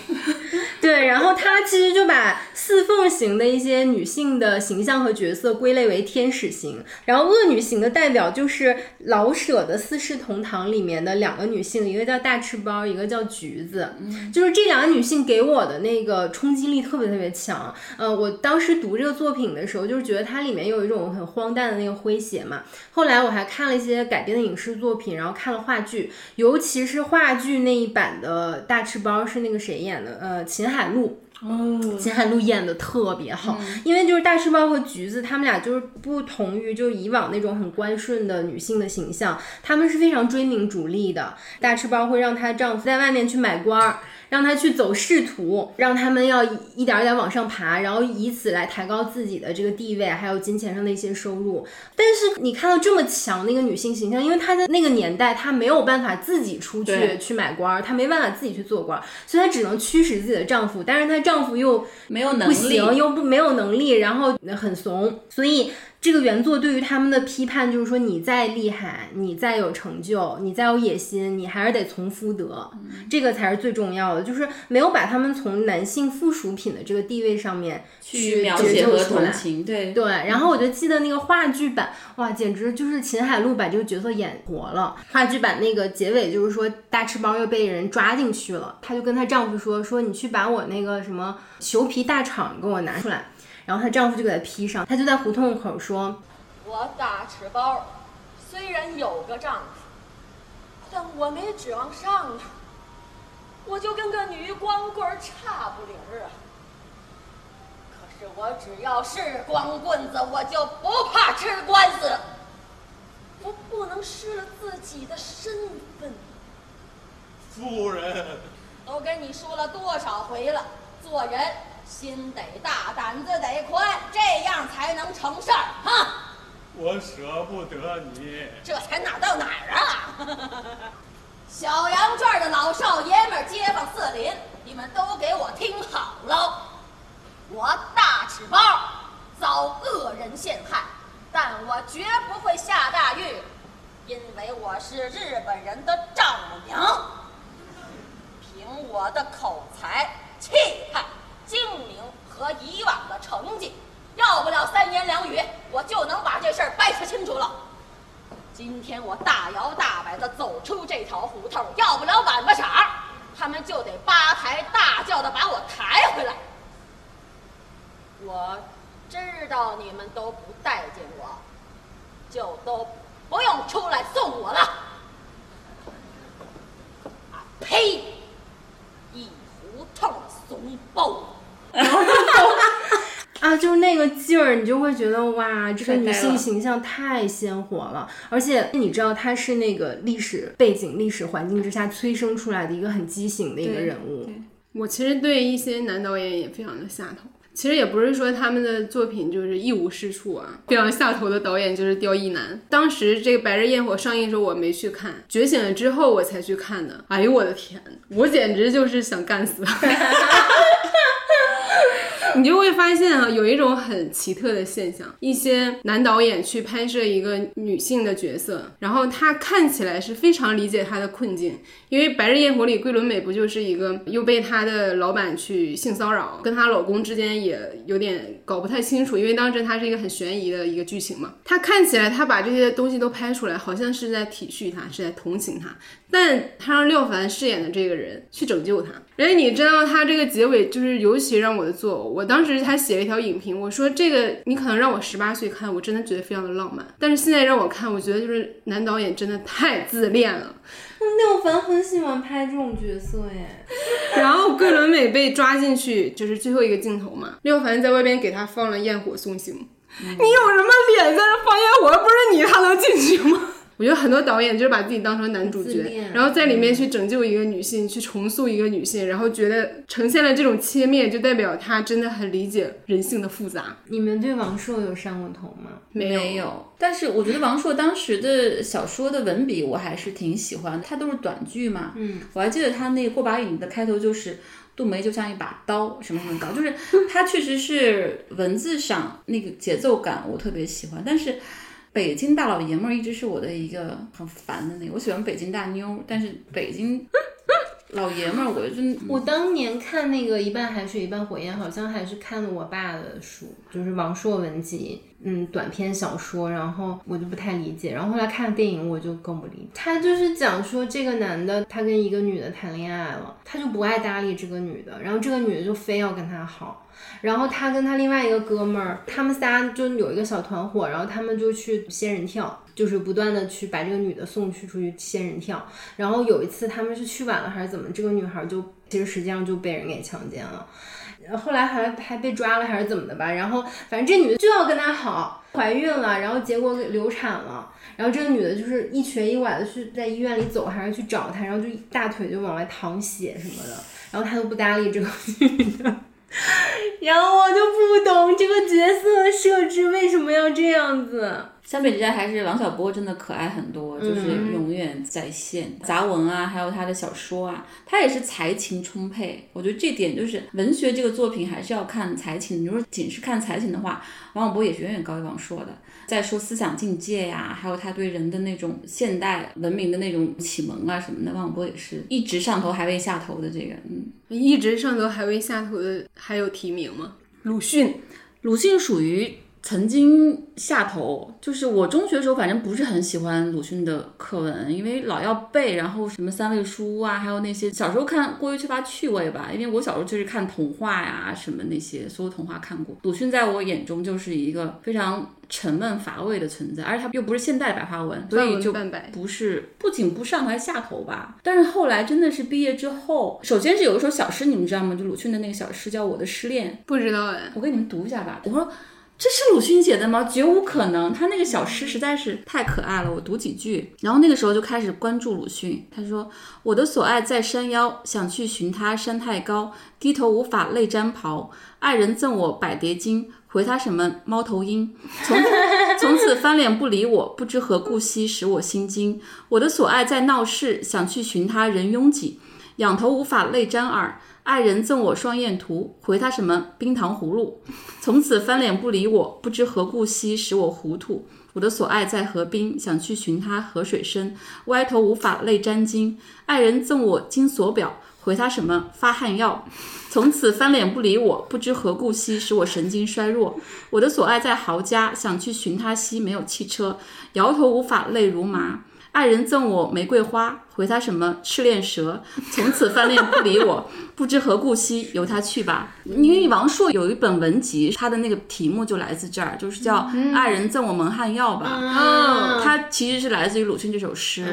对，然后他其实就把四凤型的一些女性的形象和角色归类为天使型，然后恶女型的代表就是老舍的《四世同堂》里面的两个女性，一个叫大赤包，一个叫橘子，就是这两个女性给我的那个冲击力特别特别强。呃，我当时读这个作品的时候，就是觉得它里面有一种很荒诞的那个诙谐嘛。后来我还看了一些改编的影视作品，然后看了话剧，尤其是话剧那一版的大赤包是那个谁演的？呃，秦海璐。哦，秦海璐演的特别好，因为就是大赤包和橘子，他们俩就是不同于就以往那种很乖顺的女性的形象，他们是非常追名逐利的。大赤包会让她丈夫在外面去买官儿，让她去走仕途，让他们要一点一点往上爬，然后以此来抬高自己的这个地位，还有金钱上的一些收入。但是你看到这么强的一个女性形象，因为她在那个年代，她没有办法自己出去去买官儿，她没办法自己去做官儿，所以她只能驱使自己的丈夫，但是她丈夫又没有能力，不行，又不没有能力，然后很怂，所以这个原作对于他们的批判就是说，你再厉害，你再有成就，你再有野心，你还是得从夫德，这个才是最重要的，就是没有把他们从男性附属品的这个地位上面去描写和解救出来同情，对对，然后我就记得那个话剧版，哇，简直就是秦海璐把这个角色演活了。话剧版那个结尾就是说，大赤包又被人抓进去了，她就跟她丈夫说：“说你去把我那个什么裘皮大氅给我拿出来。”然后她丈夫就给她披上，她就在胡同口说我大赤包虽然有个丈夫，但我没指望上他，我就跟个女光棍儿差不离儿啊。可是我只要是光棍子，我就不怕吃官司，我不能失了自己的身份。夫人，都跟你说了多少回了，做人心得大，胆子得宽，这样才能成事儿哈。我舍不得你。这才哪儿到哪儿啊！小羊圈的老少爷们儿、街坊四邻，你们都给我听好了！我大赤包遭恶人陷害，但我绝不会下大狱，因为我是日本人的丈母娘。凭我的口才、气派、精明和以往的成绩，要不了三言两语，我就能把这事儿掰扯清楚了。今天我大摇大摆地走出这条胡同，要不了晚个色，他们就得八抬大轿的把我抬回来。我知道你们都不待见我，就都不用出来送我了。啊呸！一胡同怂包。啊，就是那个劲儿，你就会觉得哇，这个女性形象太鲜活了，而且你知道她是那个历史背景、历史环境之下催生出来的一个很畸形的一个人物。我其实对一些男导演也非常的下头。其实也不是说他们的作品就是一无是处啊，非常下头的导演就是刁亦男。当时这个《白日焰火》上映的时候我没去看，觉醒了之后我才去看的。哎呦我的天，我简直就是想干死他。你就会发现啊，有一种很奇特的现象，一些男导演去拍摄一个女性的角色，然后她看起来是非常理解她的困境，因为《白日焰火》里桂纶镁不就是一个又被她的老板去性骚扰，跟她老公之间也有点搞不太清楚，因为当时她是一个很悬疑的一个剧情嘛。她看起来她把这些东西都拍出来，好像是在体恤她，是在同情她，但她让廖凡饰演的这个人去拯救她。而且你知道他这个结尾就是尤其让我的作呕，我当时还写了一条影评，我说这个你可能让我十八岁看，我真的觉得非常的浪漫，但是现在让我看，我觉得就是男导演真的太自恋了。廖凡很喜欢拍这种角色耶。然后桂纶镁被抓进去，就是最后一个镜头嘛，廖凡在外边给他放了焰火送行。你有什么脸在这放烟火？不是你，他能进去吗？我觉得很多导演就是把自己当成男主角，然后在里面去拯救一个女性，去重塑一个女性，然后觉得呈现了这种切面，就代表他真的很理解人性的复杂。你们对王朔有上过头吗？没有，没有，但是我觉得王朔当时的小说的文笔我还是挺喜欢的，他都是短剧嘛。嗯，我还记得他那个过把瘾的开头就是。杜梅就像一把刀，什么什么刀，就是他确实是文字上那个节奏感我特别喜欢，但是北京大老爷们儿一直是我的一个很烦的那个，我喜欢北京大妞，但是北京老爷们儿我就我当年看那个一半海水一半火焰，好像还是看的我爸的书，就是王朔文集，嗯，短篇小说，然后我就不太理解，然后后来看电影我就更不理解。他就是讲说这个男的他跟一个女的谈恋爱了，他就不爱搭理这个女的，然后这个女的就非要跟他好。然后他跟他另外一个哥们儿，他们仨就有一个小团伙，然后他们就去仙人跳，就是不断的去把这个女的送去出去仙人跳。然后有一次他们是去晚了还是怎么，这个女孩就其实实际上就被人给强奸了。后来还还被抓了还是怎么的吧，然后反正这女的就要跟他好，怀孕了，然后结果给流产了，然后这个女的就是一瘸一拐的去在医院里走，还是去找他，然后就大腿就往外淌血什么的，然后他都不搭理这个女的。然后我就不懂这个角色设置为什么要这样子。相比之下，还是王小波真的可爱很多，就是永远在线。杂文啊，还有他的小说啊，他也是才情充沛。我觉得这点就是文学这个作品还是要看才情。你如果仅是看才情的话，王小波也是远远高于王朔的。再说思想境界呀，还有他对人的那种现代文明的那种启蒙啊什么的，王小波也是一直上头还未下头的这个，嗯。一直上头还未下头的还有提名吗？鲁迅，鲁迅属于曾经下头，就是我中学的时候，反正不是很喜欢鲁迅的课文，因为老要背，然后什么三味书啊，还有那些小时候看过于缺乏趣味吧。因为我小时候就是看童话呀，什么那些所有童话看过。鲁迅在我眼中就是一个非常沉闷乏味的存在，而且他又不是现代白话文，所以就。不是不仅不上头还下头吧。但是后来真的是毕业之后，首先是有一首小诗，你们知道吗？就鲁迅的那个小诗叫《我的失恋》，不知道哎，我给你们读一下吧。我说。这是鲁迅写的吗？绝无可能，他那个小诗实在是太可爱了。我读几句，然后那个时候就开始关注鲁迅。他说：“我的所爱在山腰，想去寻他山太高，低头无法泪沾袍。爱人赠我百蝶经，回他什么猫头鹰？从从此翻脸不理我，不知何故兮，使我心惊。我的所爱在闹市，想去寻他人拥挤，仰头无法泪沾耳。”爱人赠我双燕图，回他什么冰糖葫芦？从此翻脸不理我，不知何故兮，使我糊涂。我的所爱在河滨，想去寻他河水深，歪头无法泪沾巾。爱人赠我金锁表，回他什么发汗药？从此翻脸不理我，不知何故兮，使我神经衰弱。我的所爱在豪家，想去寻他兮，没有汽车，摇头无法泪如麻。爱人赠我玫瑰花，回他什么赤练蛇？从此翻脸不理我，不知何故兮，由他去吧。因为王朔有一本文集，他的那个题目就来自这儿，就是叫《爱人赠我蒙汗药》吧。嗯他其实是来自于鲁迅这首诗。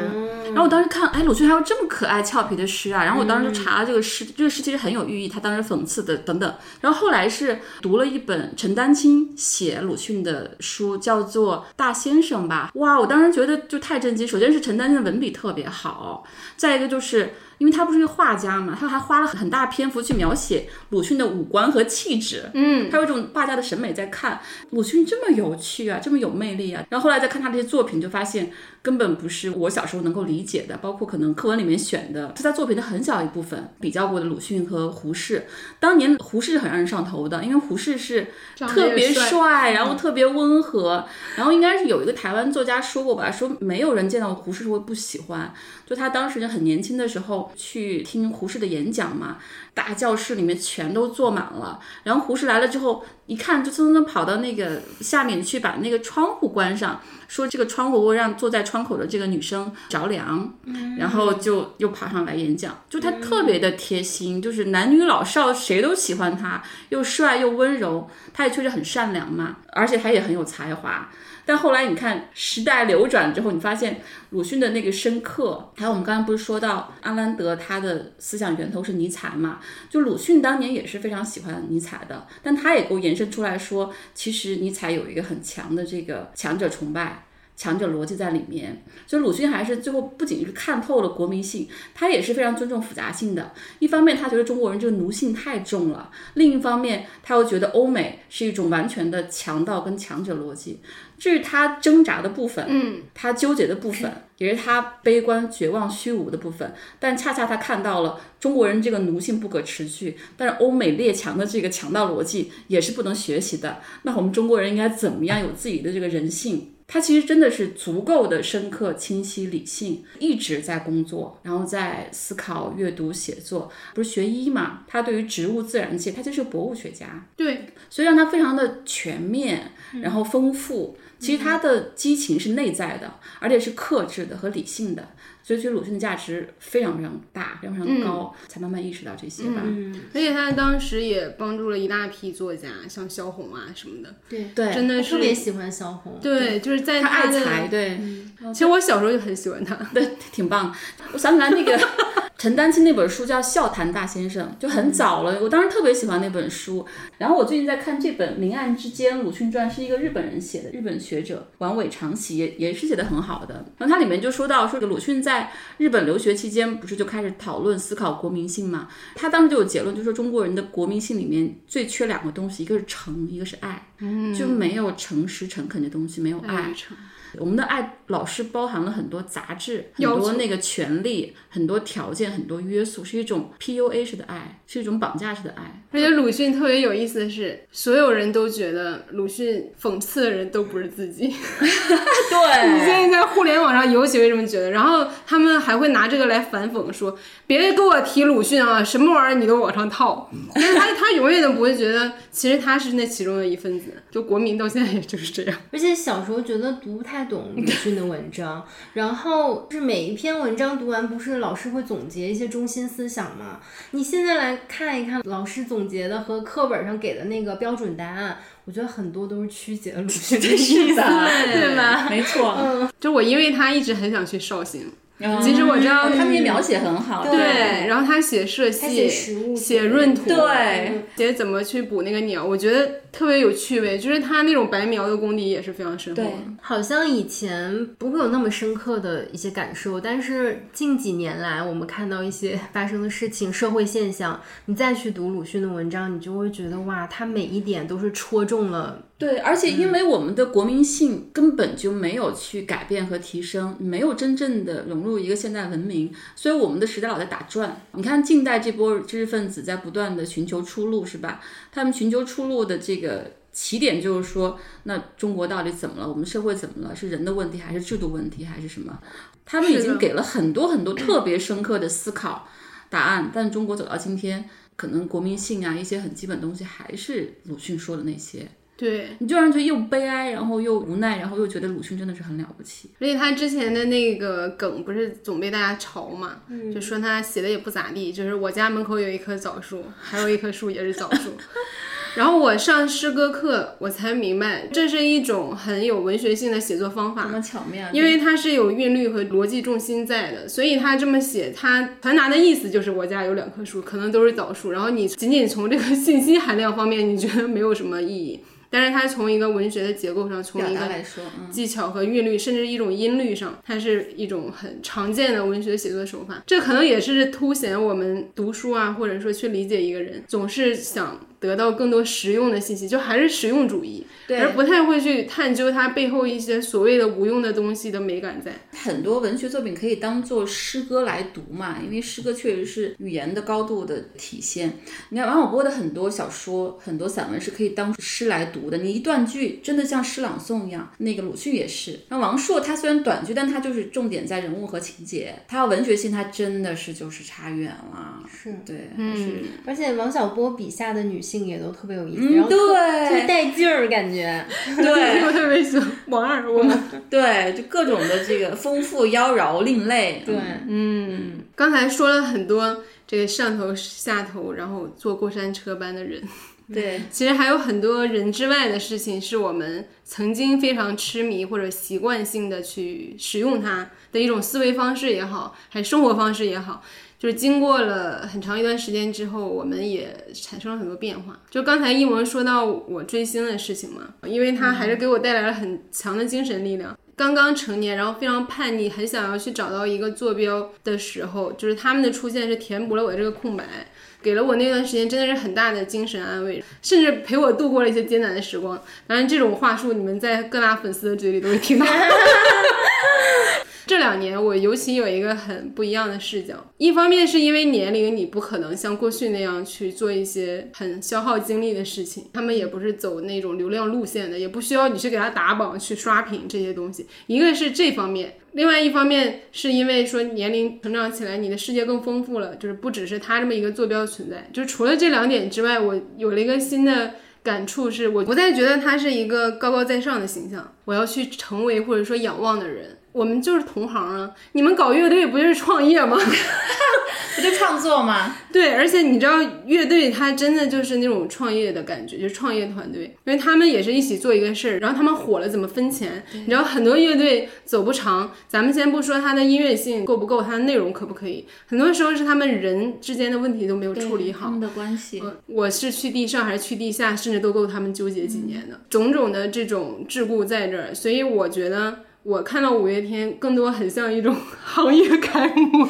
然后我当时看，哎，鲁迅还有这么可爱俏皮的诗啊！然后我当时就查了这个诗，这个诗其实很有寓意，他当时讽刺的等等。然后后来是读了一本陈丹青写鲁迅的书，叫做《大先生》吧。哇，我当时觉得就太震惊。首先是陈丹青的文笔特别好，再一个就是。因为他不是一个画家嘛，他还花了很大篇幅去描写鲁迅的五官和气质。嗯，他有一种画家的审美在看鲁迅这么有趣啊，这么有魅力啊。然后后来再看他这些作品，就发现根本不是我小时候能够理解的，包括可能课文里面选的是他作品的很小一部分。比较过的鲁迅和胡适，当年胡适是很让人上头的，因为胡适是特别帅帅，然后特别温和，然后应该是有一个台湾作家说过吧，说没有人见到胡适是会不喜欢。就他当时就很年轻的时候去听胡适的演讲嘛，大教室里面全都坐满了。然后胡适来了之后，一看就蹭蹭蹭跑到那个下面去把那个窗户关上，说这个窗户会让坐在窗口的这个女生着凉，然后就又爬上来演讲。就他特别的贴心，就是男女老少谁都喜欢他，又帅又温柔，他也确实很善良嘛，而且他也很有才华。但后来你看时代流转之后，你发现鲁迅的那个深刻，还有我们刚刚不是说到阿兰德他的思想源头是尼采嘛？就鲁迅当年也是非常喜欢尼采的，但他也给我延伸出来说，其实尼采有一个很强的这个强者崇拜。强者逻辑在里面，所以鲁迅还是最后不仅是看透了国民性，他也是非常尊重复杂性的。一方面，他觉得中国人这个奴性太重了；另一方面，他又觉得欧美是一种完全的强盗跟强者逻辑。这是他挣扎的部分，嗯，他纠结的部分，也是他悲观、绝望、虚无的部分。但恰恰他看到了中国人这个奴性不可持续，但是欧美列强的这个强盗逻辑也是不能学习的。那我们中国人应该怎么样有自己的这个人性？他其实真的是足够的深刻、清晰、理性，一直在工作，然后在思考、阅读、写作。不是学医嘛？他对于植物、自然界，他就是个博物学家。对，所以让他非常的全面，然后丰富。其实他的激情是内在的，而且是克制的和理性的。所以其实鲁迅的价值非常非常大，非常非常高，才慢慢意识到这些吧。嗯而且他当时也帮助了一大批作家，像萧红啊什么的。对对真的是特别喜欢萧红。对，就是在他爱的才，对其实我小时候就很喜欢他。对，挺棒。我想起来那个 陈丹青那本书叫《笑谈大先生》，就很早了。我当时特别喜欢那本书。然后我最近在看这本《明暗之间》鲁迅传，是一个日本人写的，日本学者丸尾长喜也也是写的很好的。然后它里面就说到，说鲁迅在日本留学期间，不是就开始讨论思考国民性嘛？他当时就有结论，就说中国人的国民性里面最缺两个东西，一个是诚，一个是爱，就没有诚实诚恳的东西，没有爱。我们的爱老是包含了很多杂质，很多那个权利，很多条件，很多约束，是一种 PUA 式的爱，是一种绑架式的爱。而且鲁迅特别有意思的是，所有人都觉得鲁迅讽刺的人都不是自己。对 现在在互联网上尤其会这么觉得，然后他们还会拿这个来反讽，说别跟我提鲁迅啊，什么玩意儿你都往上套。但是他他永远都不会觉得，其实他是那其中的一份子。就国民到现在也就是这样。而且小时候觉得读不太懂鲁迅 的文章，然后是每一篇文章读完，不是老师会总结一些中心思想吗？你现在来看一看老师总结的和课本上给的那个标准答案，我觉得很多都是曲解了鲁迅的 意思，对吗？没错。嗯就我因为他一直很想去绍兴，嗯其实我知道他那些描写很好，对，然后他写社他戏，写食物写闰土，对，写怎么去捕那个鸟，我觉得特别有趣味，就是他那种白描的功底也是非常深厚的。对好像以前不会有那么深刻的一些感受，但是近几年来，我们看到一些发生的事情、社会现象，你再去读鲁迅的文章，你就会觉得哇，他每一点都是戳中了。对，而且因为我们的国民性根本就没有去改变和提升，没有真正的融入一个现代文明，所以我们的时代老在打转。你看近代这波知识分子在不断的寻求出路，是吧？他们寻求出路的这个起点就是说，那中国到底怎么了？我们社会怎么了？是人的问题，还是制度问题，还是什么？他们已经给了很多很多特别深刻的思考答案，但中国走到今天，可能国民性啊一些很基本东西还是鲁迅说的那些。对，你就让人觉得又悲哀，然后又无奈，然后又觉得鲁迅真的是很了不起。而且他之前的那个梗不是总被大家嘲嘛，就说他写的也不咋地，就是我家门口有一棵枣树，还有一棵树也是枣树。然后我上诗歌课，我才明白这是一种很有文学性的写作方法，巧妙因为它是有韵律和逻辑重心在的，所以他这么写，他传达的意思就是我家有两棵树，可能都是枣树，然后你仅仅从这个信息含量方面，你觉得没有什么意义。但是它从一个文学的结构上，从一个技巧和韵律，甚至一种音律上，它是一种很常见的文学写作手法。这可能也是凸显我们读书啊，或者说去理解一个人，总是想得到更多实用的信息，就还是实用主义，而不太会去探究它背后一些所谓的无用的东西的美感在。很多文学作品可以当做诗歌来读嘛，因为诗歌确实是语言的高度的体现。你看王小波的很多小说、很多散文是可以当诗来读的，你一段句真的像诗朗诵一样。那个鲁迅也是。那王朔他虽然短句，但他就是重点在人物和情节，他要文学性，他真的是就是差远了。是对，嗯是而且王小波笔下的女性也都特别有意思，嗯然后特对特别带劲儿，感觉。对我 特别喜欢王二，我 们对，就各种的这个丰富、妖娆、另类。对，嗯，刚才说了很多这个上头下头，然后坐过山车般的人。对，其实还有很多人之外的事情，是我们曾经非常痴迷或者习惯性的去使用它的一种思维方式也好，还是生活方式也好，就是经过了很长一段时间之后，我们也产生了很多变化。就刚才一萌说到我追星的事情嘛，因为它还是给我带来了很强的精神力量。刚刚成年，然后非常叛逆，很想要去找到一个坐标的时候，就是他们的出现是填补了我这个空白。给了我那段时间真的是很大的精神安慰，甚至陪我度过了一些艰难的时光。当然，这种话术你们在各大粉丝的嘴里都会听到。这两年我尤其有一个很不一样的视角，一方面是因为年龄，你不可能像过去那样去做一些很消耗精力的事情，他们也不是走那种流量路线的，也不需要你去给他打榜、去刷屏这些东西。一个是这方面，另外一方面是因为说年龄成长起来，你的世界更丰富了，就是不只是他这么一个坐标存在。就是除了这两点之外，我有了一个新的。感触是我不再觉得他是一个高高在上的形象，我要去成为或者说仰望的人。我们就是同行啊，你们搞乐队不就是创业吗？不就创作吗？对，而且你知道，乐队它真的就是那种创业的感觉，就是创业团队，因为他们也是一起做一个事儿，然后他们火了怎么分钱？你知道很多乐队走不长，咱们先不说它的音乐性够不够，它的内容可不可以，很多时候是他们人之间的问题都没有处理好他。们的关系。我是去地上还是去地下，甚至都够他们纠结几年的，种种的这种桎梏在这儿，所以我觉得我看到五月天更多很像一种 行业楷模。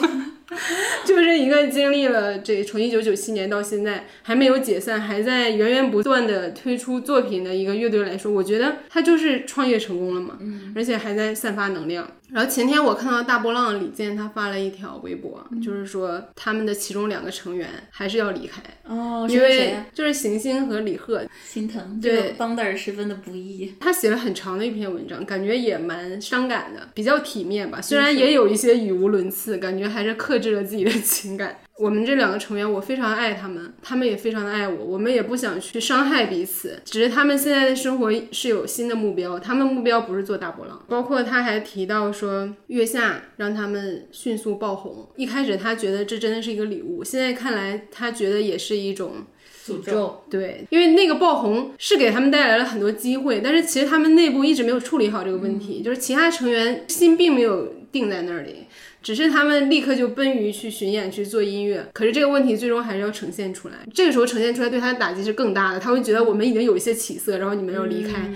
就是一个经历了这从一九九七年到现在还没有解散，还在源源不断的推出作品的一个乐队来说，我觉得他就是创业成功了嘛，嗯，而且还在散发能量。然后前天我看到大波浪李健他发了一条微博，就是说他们的其中两个成员还是要离开，哦，因为就是行星和李贺，心疼，对这个邦德尔十分的不易。他写了很长的一篇文章，感觉也蛮伤感的，比较体面吧。虽然也有一些语无伦次，感觉还是克制了自己的情感。我们这两个成员，我非常爱他们，他们也非常的爱我，我们也不想去伤害彼此。只是他们现在的生活是有新的目标，他们目标不是做大波浪。包括他还提到说，月下让他们迅速爆红。一开始他觉得这真的是一个礼物，现在看来他觉得也是一种诅咒，对，因为那个爆红是给他们带来了很多机会，但是其实他们内部一直没有处理好这个问题，就是其他成员心并没有定在那里，只是他们立刻就奔于去巡演去做音乐，可是这个问题最终还是要呈现出来，这个时候呈现出来对他的打击是更大的，他会觉得我们已经有一些起色，然后你们要离开。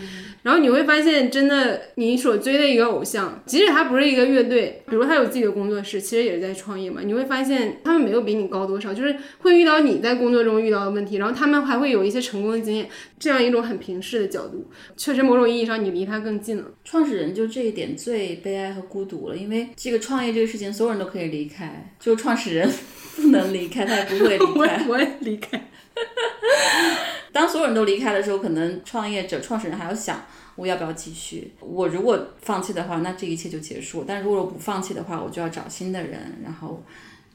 然后你会发现，真的，你所追的一个偶像，即使他不是一个乐队，比如他有自己的工作室，其实也是在创业嘛。你会发现，他们没有比你高多少，就是会遇到你在工作中遇到的问题，然后他们还会有一些成功的经验，这样一种很平视的角度，确实某种意义上你离他更近了。创始人就这一点最悲哀和孤独了，因为这个创业这个事情，所有人都可以离开，就创始人不能离开，他也不会离 我开。我也离开，当所有人都离开的时候，可能创业者、创始人还要想，我要不要继续？我如果放弃的话，那这一切就结束；但如果我不放弃的话，我就要找新的人，然后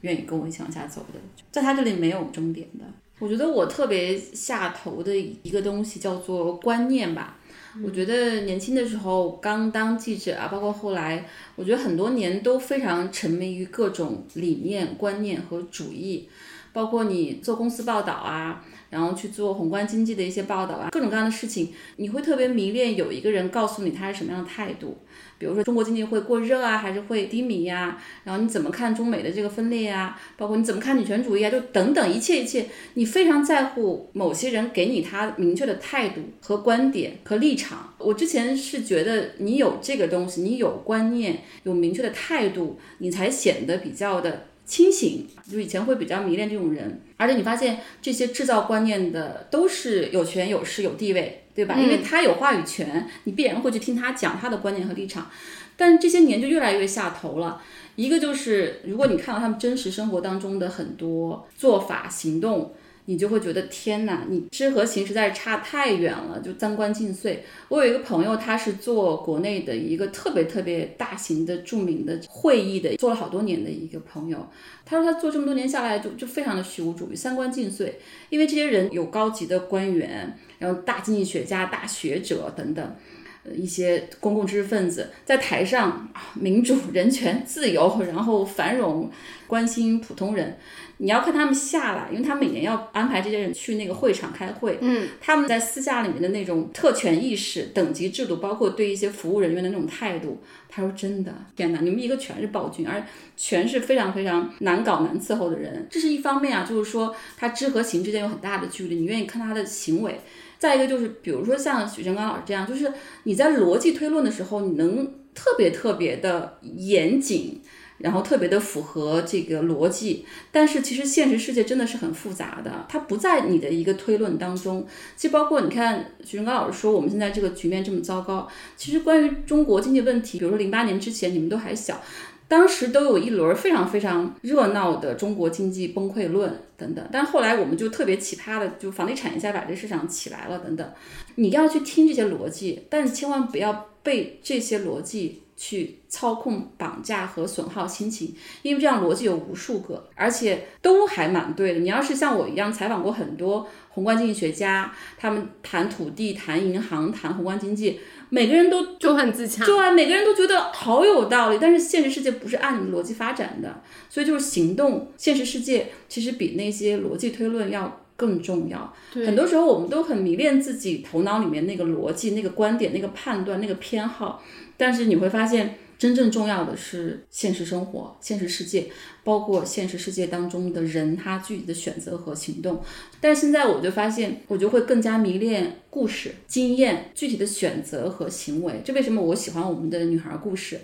愿意跟我一起往下走的。在他这里没有终点的。我觉得我特别下头的一个东西叫做观念吧。我觉得年轻的时候刚当记者啊，包括后来，我觉得很多年都非常沉迷于各种理念、观念和主义。包括你做公司报道啊。然后去做宏观经济的一些报道啊，各种各样的事情，你会特别迷恋有一个人告诉你他是什么样的态度。比如说中国经济会过热啊，还是会低迷呀？然后你怎么看中美的这个分裂呀？包括你怎么看女权主义啊？就等等一切一切，你非常在乎某些人给你他明确的态度和观点和立场。我之前是觉得你有这个东西，你有观念，有明确的态度，你才显得比较的。清醒，就以前会比较迷恋这种人，而且你发现这些制造观念的都是有权有势有地位，对吧？因为他有话语权，你必然会去听他讲他的观念和立场。但这些年就越来越下头了，一个就是如果你看到他们真实生活当中的很多做法行动。你就会觉得天哪，你知和行实在是差太远了，就三观尽碎。我有一个朋友，他是做国内的一个特别特别大型的著名的会议的，做了好多年的一个朋友。他说他做这么多年下来，就就非常的虚无主义，三观尽碎。因为这些人有高级的官员，然后大经济学家、大学者等等，呃，一些公共知识分子在台上民主、人权、自由，然后繁荣，关心普通人。你要看他们下来，因为他每年要安排这些人去那个会场开会。嗯，他们在私下里面的那种特权意识、等级制度，包括对一些服务人员的那种态度，他说真的，天哪，你们一个全是暴君，而全是非常非常难搞、难伺候的人。这是一方面啊，就是说他知和行之间有很大的距离，你愿意看他的行为。再一个就是，比如说像许正刚老师这样，就是你在逻辑推论的时候，你能特别特别的严谨。然后特别的符合这个逻辑，但是其实现实世界真的是很复杂的，它不在你的一个推论当中。就包括你看，徐成刚老师说我们现在这个局面这么糟糕，其实关于中国经济问题，比如说零八年之前你们都还小，当时都有一轮非常非常热闹的中国经济崩溃论等等，但后来我们就特别奇葩的，就房地产一下把这市场起来了等等。你要去听这些逻辑，但千万不要被这些逻辑。去操控、绑架和损耗心情，因为这样逻辑有无数个，而且都还蛮对的。你要是像我一样采访过很多宏观经济学家，他们谈土地、谈银行、谈宏观经济，每个人都就很自强，对啊，每个人都觉得好有道理。但是现实世界不是按你的逻辑发展的，所以就是行动。现实世界其实比那些逻辑推论要更重要。很多时候我们都很迷恋自己头脑里面那个逻辑、那个观点、那个判断、那个偏好。但是你会发现，真正重要的是现实生活、现实世界，包括现实世界当中的人他具体的选择和行动。但是现在我就发现，我就会更加迷恋故事、经验、具体的选择和行为。这为什么我喜欢我们的女孩故事？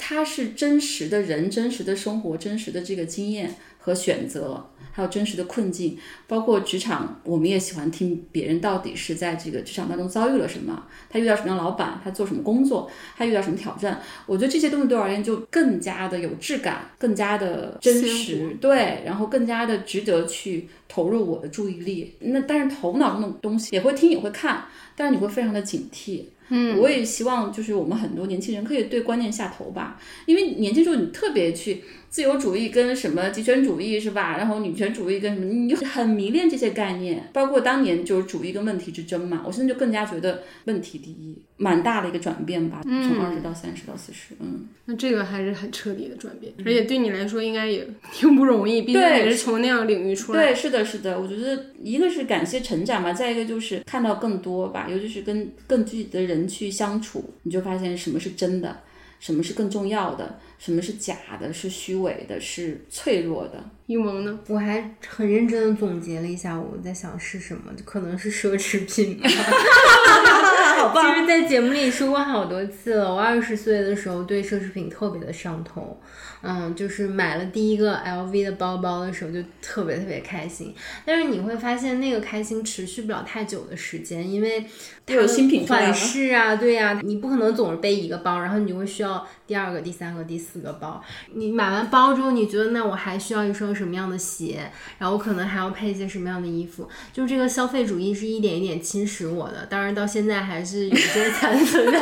它是真实的人、真实的生活、真实的这个经验和选择。还有真实的困境，包括职场，我们也喜欢听别人到底是在这个职场当中遭遇了什么，他遇到什么样的老板，他做什么工作，他遇到什么挑战。我觉得这些东西对我而言就更加的有质感，更加的真实，对，然后更加的值得去投入我的注意力。那但是头脑中的东西也会听也会看，但是你会非常的警惕。嗯，我也希望就是我们很多年轻人可以对观念下头吧，因为年轻时候你特别去。自由主义跟什么极权主义是吧？然后女权主义跟什么，你就很迷恋这些概念。包括当年就是主义跟问题之争嘛。我现在就更加觉得问题第一，蛮大的一个转变吧，从二十到三十到四十，嗯。那这个还是很彻底的转变，而且对你来说应该也 挺不容易，毕竟也是从那样领域出来。对，是的，是的。我觉得一个是感谢成长吧，再一个就是看到更多吧，尤其是跟更具体的人去相处，你就发现什么是真的，什么是更重要的。什么是假的？是虚伪的？是脆弱的？一萌呢？我还很认真的总结了一下，我在想是什么，可能是奢侈品吧。好棒！其实，在节目里说过好多次了。我二十岁的时候对奢侈品特别的上头。嗯，就是买了第一个 LV 的包包的时候就特别特别开心，但是你会发现那个开心持续不了太久的时间，因为它有新品款式啊，对呀，你不可能总是背一个包，然后你就会需要第二个、第三个、第四个包。你买完包之后，你觉得那我还需要一双什么样的鞋？然后我可能还要配一些什么样的衣服？就这个消费主义是一点一点侵蚀我的，当然到现在还是有些 残存的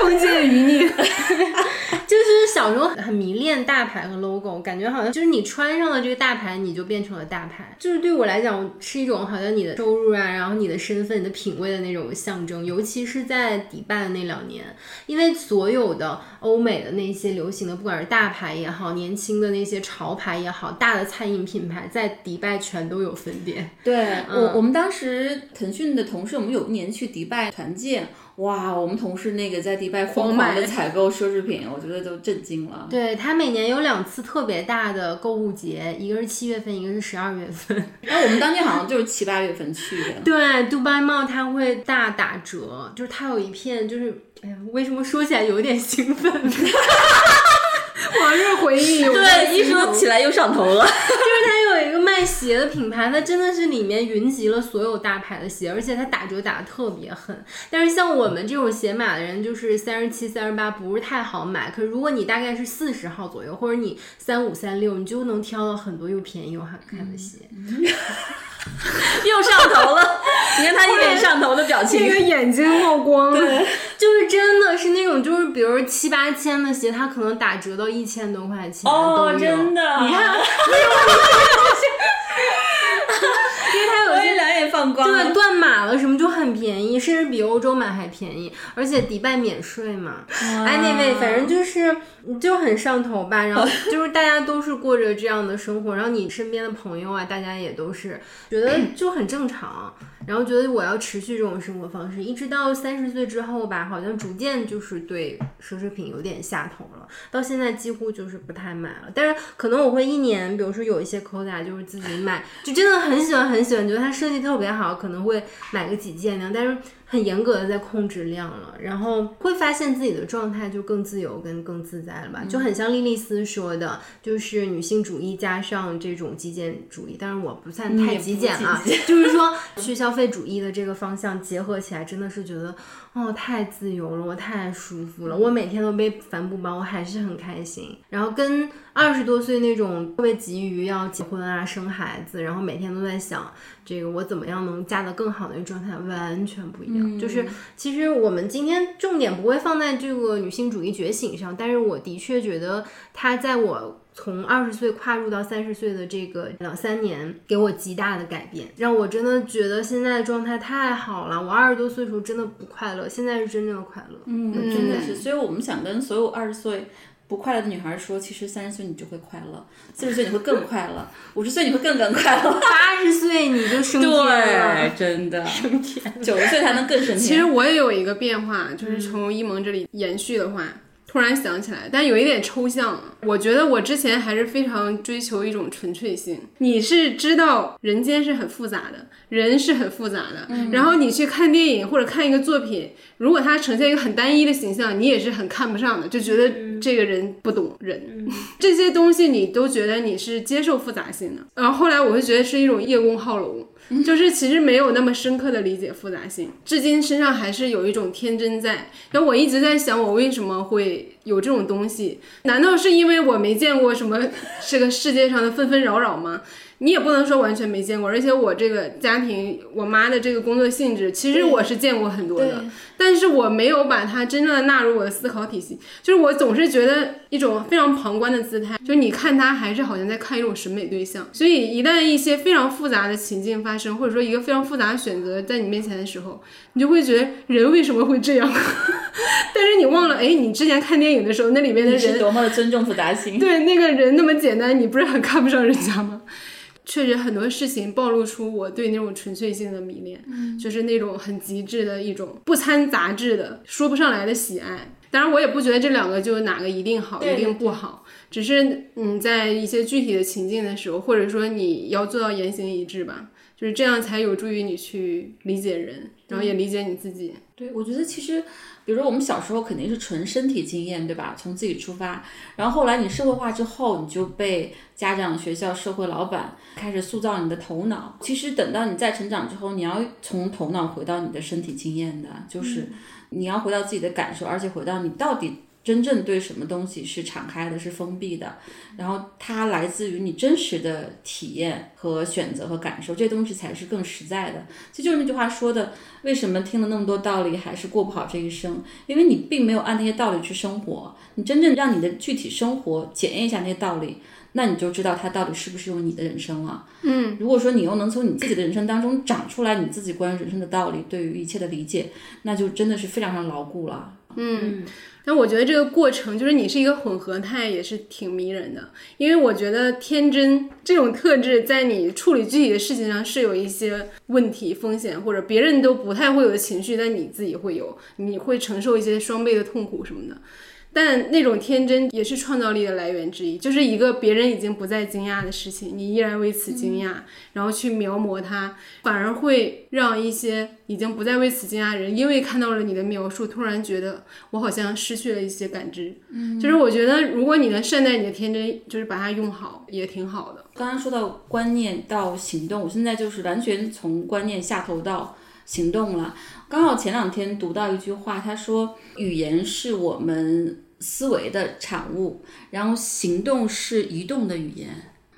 封建余孽。就是小时候很迷恋大牌和 logo，感觉好像就是你穿上了这个大牌，你就变成了大牌。就是对我来讲，是一种好像你的收入啊，然后你的身份、你的品味的那种象征。尤其是在迪拜的那两年，因为所有的欧美的那些流行的，不管是大牌也好，年轻的那些潮牌也好，大的餐饮品牌，在迪拜全都有分店。对我，我们当时腾讯的同事，我们有一年去迪拜团建，哇，我们同事那个在迪拜疯狂的采购奢侈品，我觉得都震惊了。对他每年有两次特别大的购物节，一个是七月份，一个是十二月份。哎我们当年好像就是七八月份去的。对，杜拜帽它会大打折，就是它有一片，就是哎呀，为什么说起来有点兴奋？往日回忆，对，一说起来又上头了。就是它卖鞋的品牌，它真的是里面云集了所有大牌的鞋，而且它打折打的特别狠。但是像我们这种鞋码的人，就是三十七、三十八不是太好买。可是如果你大概是四十号左右，或者你三五、三六，你就能挑到很多又便宜又好看的鞋。又上头了，你看他一脸上头的表情，那个眼睛冒光了。就是真的是那种，就是比如七八千的鞋，它可能打折到一千多块钱哦。真的，你看，因为他有些放光了。对，断码了什么就很便宜，甚至比欧洲买还便宜，而且迪拜免税嘛。Anyway，反正就是就很上头吧。然后 就是大家都是过着这样的生活，然后你身边的朋友啊，大家也都是觉得就很正常，然后觉得我要持续这种生活方式，一直到三十岁之后吧，好像逐渐就是对奢侈品有点下头了，到现在几乎就是不太买了。但是可能我会一年，比如说有一些 Coda 就是自己买，就真的很喜欢很喜欢，觉得它设计特别好，可能会买个几件呢，但是很严格的在控制量了，然后会发现自己的状态就更自由跟更自在了吧，就很像莉莉丝说的，就是女性主义加上这种极简主义，但是我不算太极简啊，就是说去消费主义的这个方向结合起来，真的是觉得哦太自由了，我太舒服了，我每天都背帆布包，我还是很开心，然后跟二十多岁那种特别急于要结婚啊、生孩子，然后每天都在想这个我怎么样能嫁得更好的一个状态完全不一样。就是其实我们今天重点不会放在这个女性主义觉醒上，但是我的确觉得它在我。从二十岁跨入到三十岁的这个两三年，给我极大的改变，让我真的觉得现在的状态太好了。我二十多岁的时候真的不快乐，现在是真正的快乐。嗯，真的是。所以我们想跟所有二十岁不快乐的女孩说，其实三十岁你就会快乐，四十岁你会更快乐，五十岁你会更更快乐，八十岁你就升天了，对，真的升天，九十岁才能更升天。其实我也有一个变化，就是从一萌这里延续的话。突然想起来，但有一点抽象。我觉得我之前还是非常追求一种纯粹性。你是知道人间是很复杂的，人是很复杂的。然后你去看电影或者看一个作品，如果它呈现一个很单一的形象，你也是很看不上的，就觉得这个人不懂人。这些东西你都觉得你是接受复杂性的。然后后来我会觉得是一种叶公好龙。就是其实没有那么深刻的理解复杂性，至今身上还是有一种天真在。然后我一直在想，我为什么会有这种东西？难道是因为我没见过什么这个世界上的纷纷扰扰吗？你也不能说完全没见过，而且我这个家庭，我妈的这个工作性质，其实我是见过很多的，但是我没有把它真正的纳入我的思考体系。就是我总是觉得一种非常旁观的姿态，就是你看他还是好像在看一种审美对象。所以一旦一些非常复杂的情境发生，或者说一个非常复杂的选择在你面前的时候，你就会觉得人为什么会这样？但是你忘了，哎，你之前看电影的时候，那里面的人多么的尊重复杂性。对，那个人那么简单，你不是很看不上人家吗？确实很多事情暴露出我对那种纯粹性的迷恋，就是那种很极致的一种不掺杂质的说不上来的喜爱。当然，我也不觉得这两个就哪个一定好，一定不好，只是嗯，在一些具体的情境的时候，或者说你要做到言行一致吧，就是这样才有助于你去理解人，然后也理解你自己。对，我觉得其实。比如说，我们小时候肯定是纯身体经验，对吧？从自己出发，然后后来你社会化之后，你就被家长、学校、社会、老板开始塑造你的头脑。其实等到你再成长之后，你要从头脑回到你的身体经验的，就是你要回到自己的感受，而且回到你到底真正对什么东西是敞开的，是封闭的，然后它来自于你真实的体验和选择和感受，这东西才是更实在的。这就是那句话说的，为什么听了那么多道理还是过不好这一生？因为你并没有按那些道理去生活，你真正让你的具体生活检验一下那些道理。那你就知道它到底适不适用你的人生了。嗯，如果说你又能从你自己的人生当中长出来你自己关于人生的道理，对于一切的理解，那就真的是非常非常牢固了。嗯，但我觉得这个过程就是你是一个混合态，也是挺迷人的。因为我觉得天真这种特质，在你处理具体的事情上是有一些问题、风险，或者别人都不太会有的情绪，但你自己会有，你会承受一些双倍的痛苦什么的。但那种天真也是创造力的来源之一，就是一个别人已经不再惊讶的事情，你依然为此惊讶，然后去描摹它，反而会让一些已经不再为此惊讶的人，因为看到了你的描述，突然觉得我好像失去了一些感知。嗯，就是我觉得如果你能善待你的天真，就是把它用好，也挺好的。刚刚说到观念到行动，我现在就是完全从观念下头到行动了。刚好前两天读到一句话，他说语言是我们思维的产物，然后行动是移动的语言。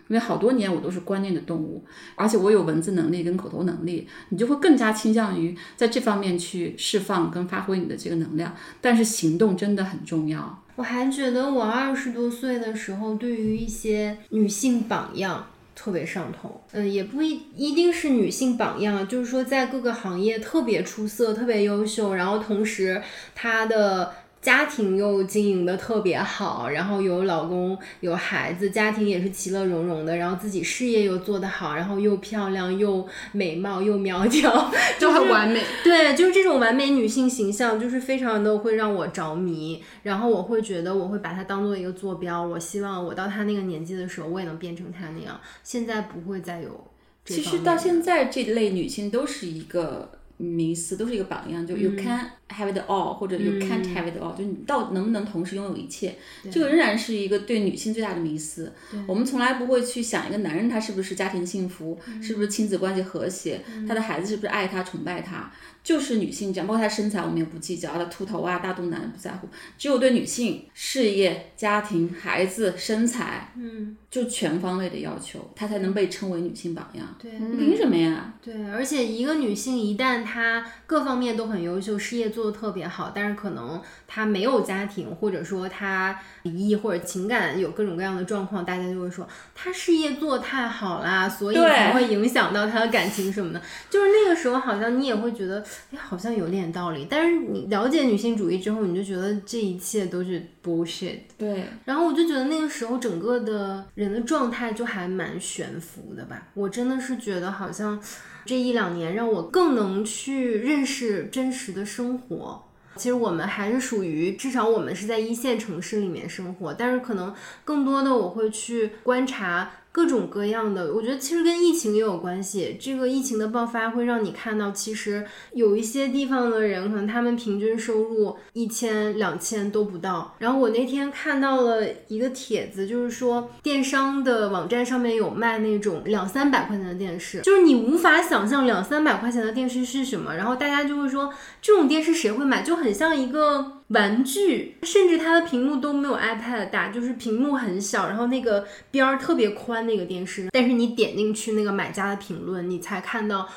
因为好多年我都是观念的动物，而且我有文字能力跟口头能力，你就会更加倾向于在这方面去释放跟发挥你的这个能量。但是行动真的很重要。我还觉得我二十多岁的时候，对于一些女性榜样特别上头。嗯，也不一一定是女性榜样，就是说在各个行业特别出色、特别优秀，然后同时她的。家庭又经营的特别好，然后有老公有孩子，家庭也是其乐融融的，然后自己事业又做得好，然后又漂亮又美貌又苗条，就很完美。对，就是这种完美女性形象，就是非常的会让我着迷。然后我会觉得，我会把它当做一个坐标。我希望我到她那个年纪的时候，我也能变成她那样。现在不会再有。其实到现在，这类女性都是一个。迷思都是一个榜样，就 you can have it all，或者 you can't have it all，就你到能不能同时拥有一切，这个仍然是一个对女性最大的迷思。我们从来不会去想一个男人他是不是家庭幸福，是不是亲子关系和谐，他的孩子是不是爱他崇拜他。就是女性这样，包括她身材，我们也不计较，她秃头啊、大肚腩不在乎，只有对女性事业、家庭、孩子、身材，嗯，就全方位的要求，她才能被称为女性榜样。对，凭什么呀？对，而且一个女性一旦她各方面都很优秀，事业做得特别好，但是可能她没有家庭，或者说她离异或者情感有各种各样的状况，大家就会说她事业做太好啦，所以才会影响到她的感情什么的。就是那个时候，好像你也会觉得。哎，好像有点道理，但是你了解女性主义之后，你就觉得这一切都是 bullshit。对，然后我就觉得那个时候整个的人的状态就还蛮悬浮的吧。我真的是觉得好像这一两年让我更能去认识真实的生活。其实我们还是属于，至少我们是在一线城市里面生活，但是可能更多的我会去观察。各种各样的，我觉得其实跟疫情也有关系。这个疫情的爆发会让你看到，其实有一些地方的人，可能他们平均收入一千、两千都不到。然后我那天看到了一个帖子，就是说电商的网站上面有卖那种两三百块钱的电视，就是你无法想象两三百块钱的电视是什么。然后大家就会说，这种电视谁会买？就很像一个。玩具，甚至它的屏幕都没有 iPad 大，就是屏幕很小，然后那个边儿特别宽那个电视，但是你点进去那个买家的评论，你才看到。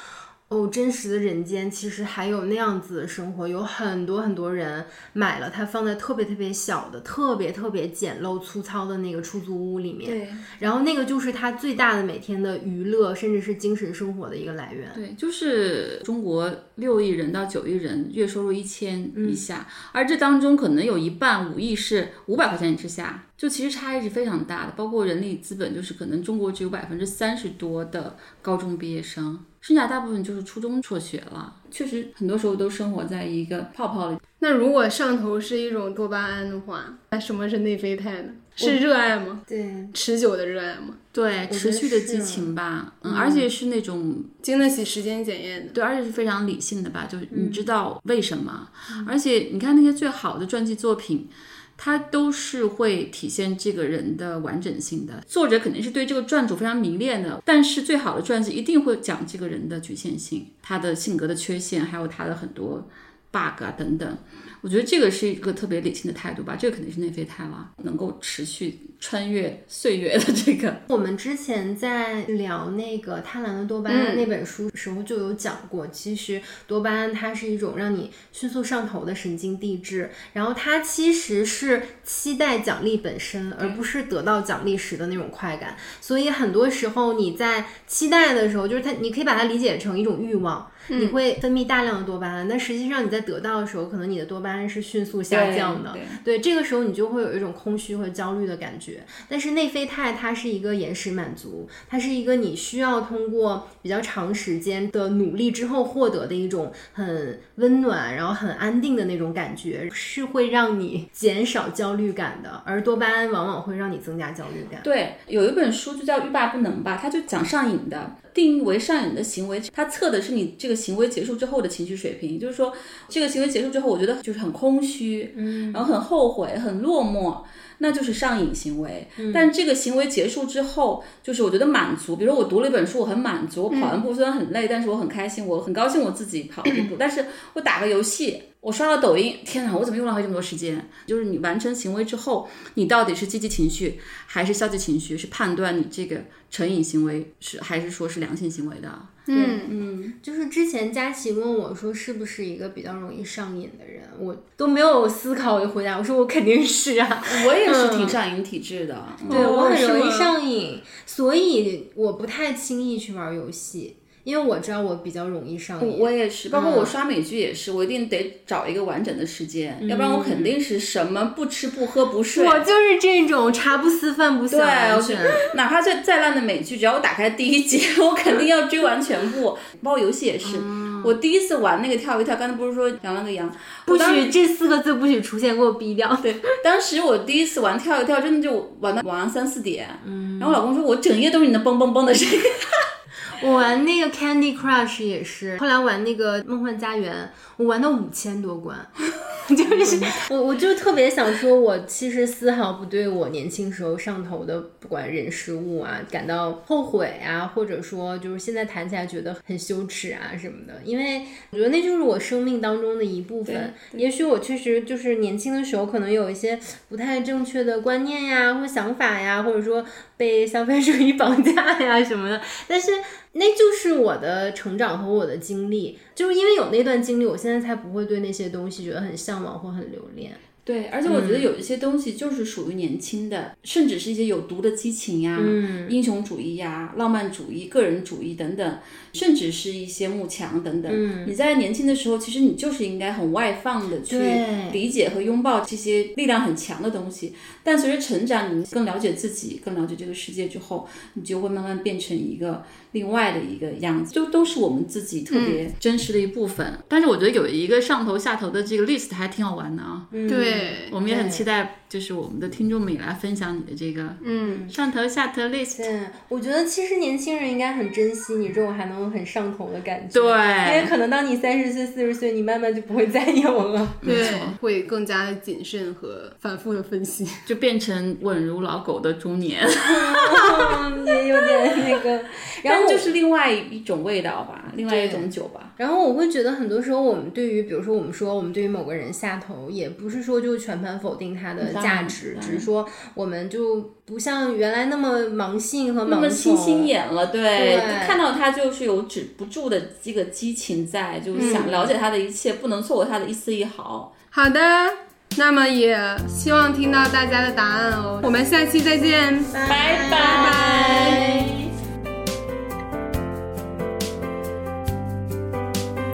哦，真实的人间其实还有那样子的生活，有很多很多人买了它，放在特别特别小的、特别特别简陋粗糙的那个出租屋里面。对，然后那个就是他最大的每天的娱乐，甚至是精神生活的一个来源。对，就是中国六亿人到九亿人月收入一千以下，而这当中可能有一半五亿是五百块钱之下，就其实差异是非常大的。包括人力资本，就是可能中国只有百分之三十多的高中毕业生。剩下大部分就是初中辍学了，确实很多时候都生活在一个泡泡里。那如果上头是一种多巴胺的话，那什么是内啡肽呢？是热爱吗？对，持久的热爱吗？对，持续的激情吧。嗯，而且是那种经得起时间检验的。对，而且是非常理性的吧？就是你知道为什么？而且你看那些最好的传记作品。它都是会体现这个人的完整性的。作者肯定是对这个传主非常迷恋的，但是最好的传记一定会讲这个人的局限性，他的性格的缺陷，还有他的很多 bug 啊等等。我觉得这个是一个特别理性的态度吧，这个肯定是内啡肽了，能够持续穿越岁月的这个。我们之前在聊那个《贪婪的多巴胺》那本书时候就有讲过，其实多巴胺它是一种让你迅速上头的神经递质，然后它其实是期待奖励本身，而不是得到奖励时的那种快感。所以很多时候你在期待的时候，就是它，你可以把它理解成一种欲望。你会分泌大量的多巴胺，但实际上你在得到的时候，可能你的多巴胺是迅速下降的。对，这个时候你就会有一种空虚和焦虑的感觉。但是内啡肽它是一个延时满足，它是一个你需要通过比较长时间的努力之后获得的一种很温暖，然后很安定的那种感觉，是会让你减少焦虑感的。而多巴胺往往会让你增加焦虑感。对，有一本书就叫《欲罢不能》吧，它就讲上瘾的。定义为上瘾的行为，它测的是你这个行为结束之后的情绪水平。就是说，这个行为结束之后，我觉得就是很空虚，嗯，然后很后悔、很落寞，那就是上瘾行为。但这个行为结束之后，就是我觉得满足。比如，我读了一本书，我很满足；我跑完步虽然很累，但是我很开心，我很高兴我自己跑了一步。但是我打个游戏。我刷了抖音，天哪！我怎么又浪费这么多时间？就是你完成行为之后，你到底是积极情绪还是消极情绪？是判断你这个成瘾行为是还是说是良性行为的？嗯嗯，就是之前佳琪问我说是不是一个比较容易上瘾的人，我都没有思考我就回答，我说我肯定是啊，我也是挺上瘾体质的，对我很容易上瘾，所以我不太轻易去玩游戏。因为我知道我比较容易上瘾，我也是，包括我刷美剧也是，我一定得找一个完整的时间，要不然我肯定是什么不吃不喝不睡。我就是这种茶不思饭不想，对，哪怕再再烂的美剧，只要我打开第一集，我肯定要追完全部。包括游戏也是，我第一次玩那个跳一跳，刚才不是说羊了个羊，不许这四个字不许出现，给我逼掉。对，当时我第一次玩跳一跳，真的就玩到晚上三四点，嗯，然后我老公说我整夜都是你的嘣嘣嘣的声音。我玩那个 Candy Crush 也是，后来玩那个梦幻家园，我玩到五千多关，就是我我就特别想说，我其实丝毫不对我年轻时候上头的不管人事物啊感到后悔啊，或者说就是现在谈起来觉得很羞耻啊什么的，因为我觉得那就是我生命当中的一部分。也许我确实就是年轻的时候可能有一些不太正确的观念呀，或想法呀，或者说被消费主义绑架呀什么的，但是。那就是我的成长和我的经历，就是因为有那段经历，我现在才不会对那些东西觉得很向往或很留恋。对，而且我觉得有一些东西就是属于年轻的，甚至是一些有毒的激情呀、英雄主义呀、浪漫主义、个人主义等等，甚至是一些慕强等等。嗯你在年轻的时候，其实你就是应该很外放的去理解和拥抱这些力量很强的东西。但随着成长，你更了解自己，更了解这个世界之后，你就会慢慢变成一个另外的一个样子，就都是我们自己特别真实的一部分。但是我觉得有一个上头下头的这个 list 还挺好玩的啊。对。我们也很期待，就是我们的听众们也来分享你的这个，嗯，上头下头 list。对，我觉得其实年轻人应该很珍惜你这种还能很上头的感觉，对，因为可能当你三十岁、四十岁，你慢慢就不会再有了，对，会更加的谨慎和反复的分析，就变成稳如老狗的中年，也有点那个，然后就是另外一种味道吧，另外一种酒吧。然后我会觉得很多时候我们对于，比如说我们说我们对于某个人下头，也不是说就。全盘否定他的价值，只是说我们就不像原来那么盲信和盲从，心眼了。对，看到他就是有止不住的这个激情在，就是想了解他的一切，不能错过他的一丝一毫。好的，那么也希望听到大家的答案哦。我们下期再见，拜拜。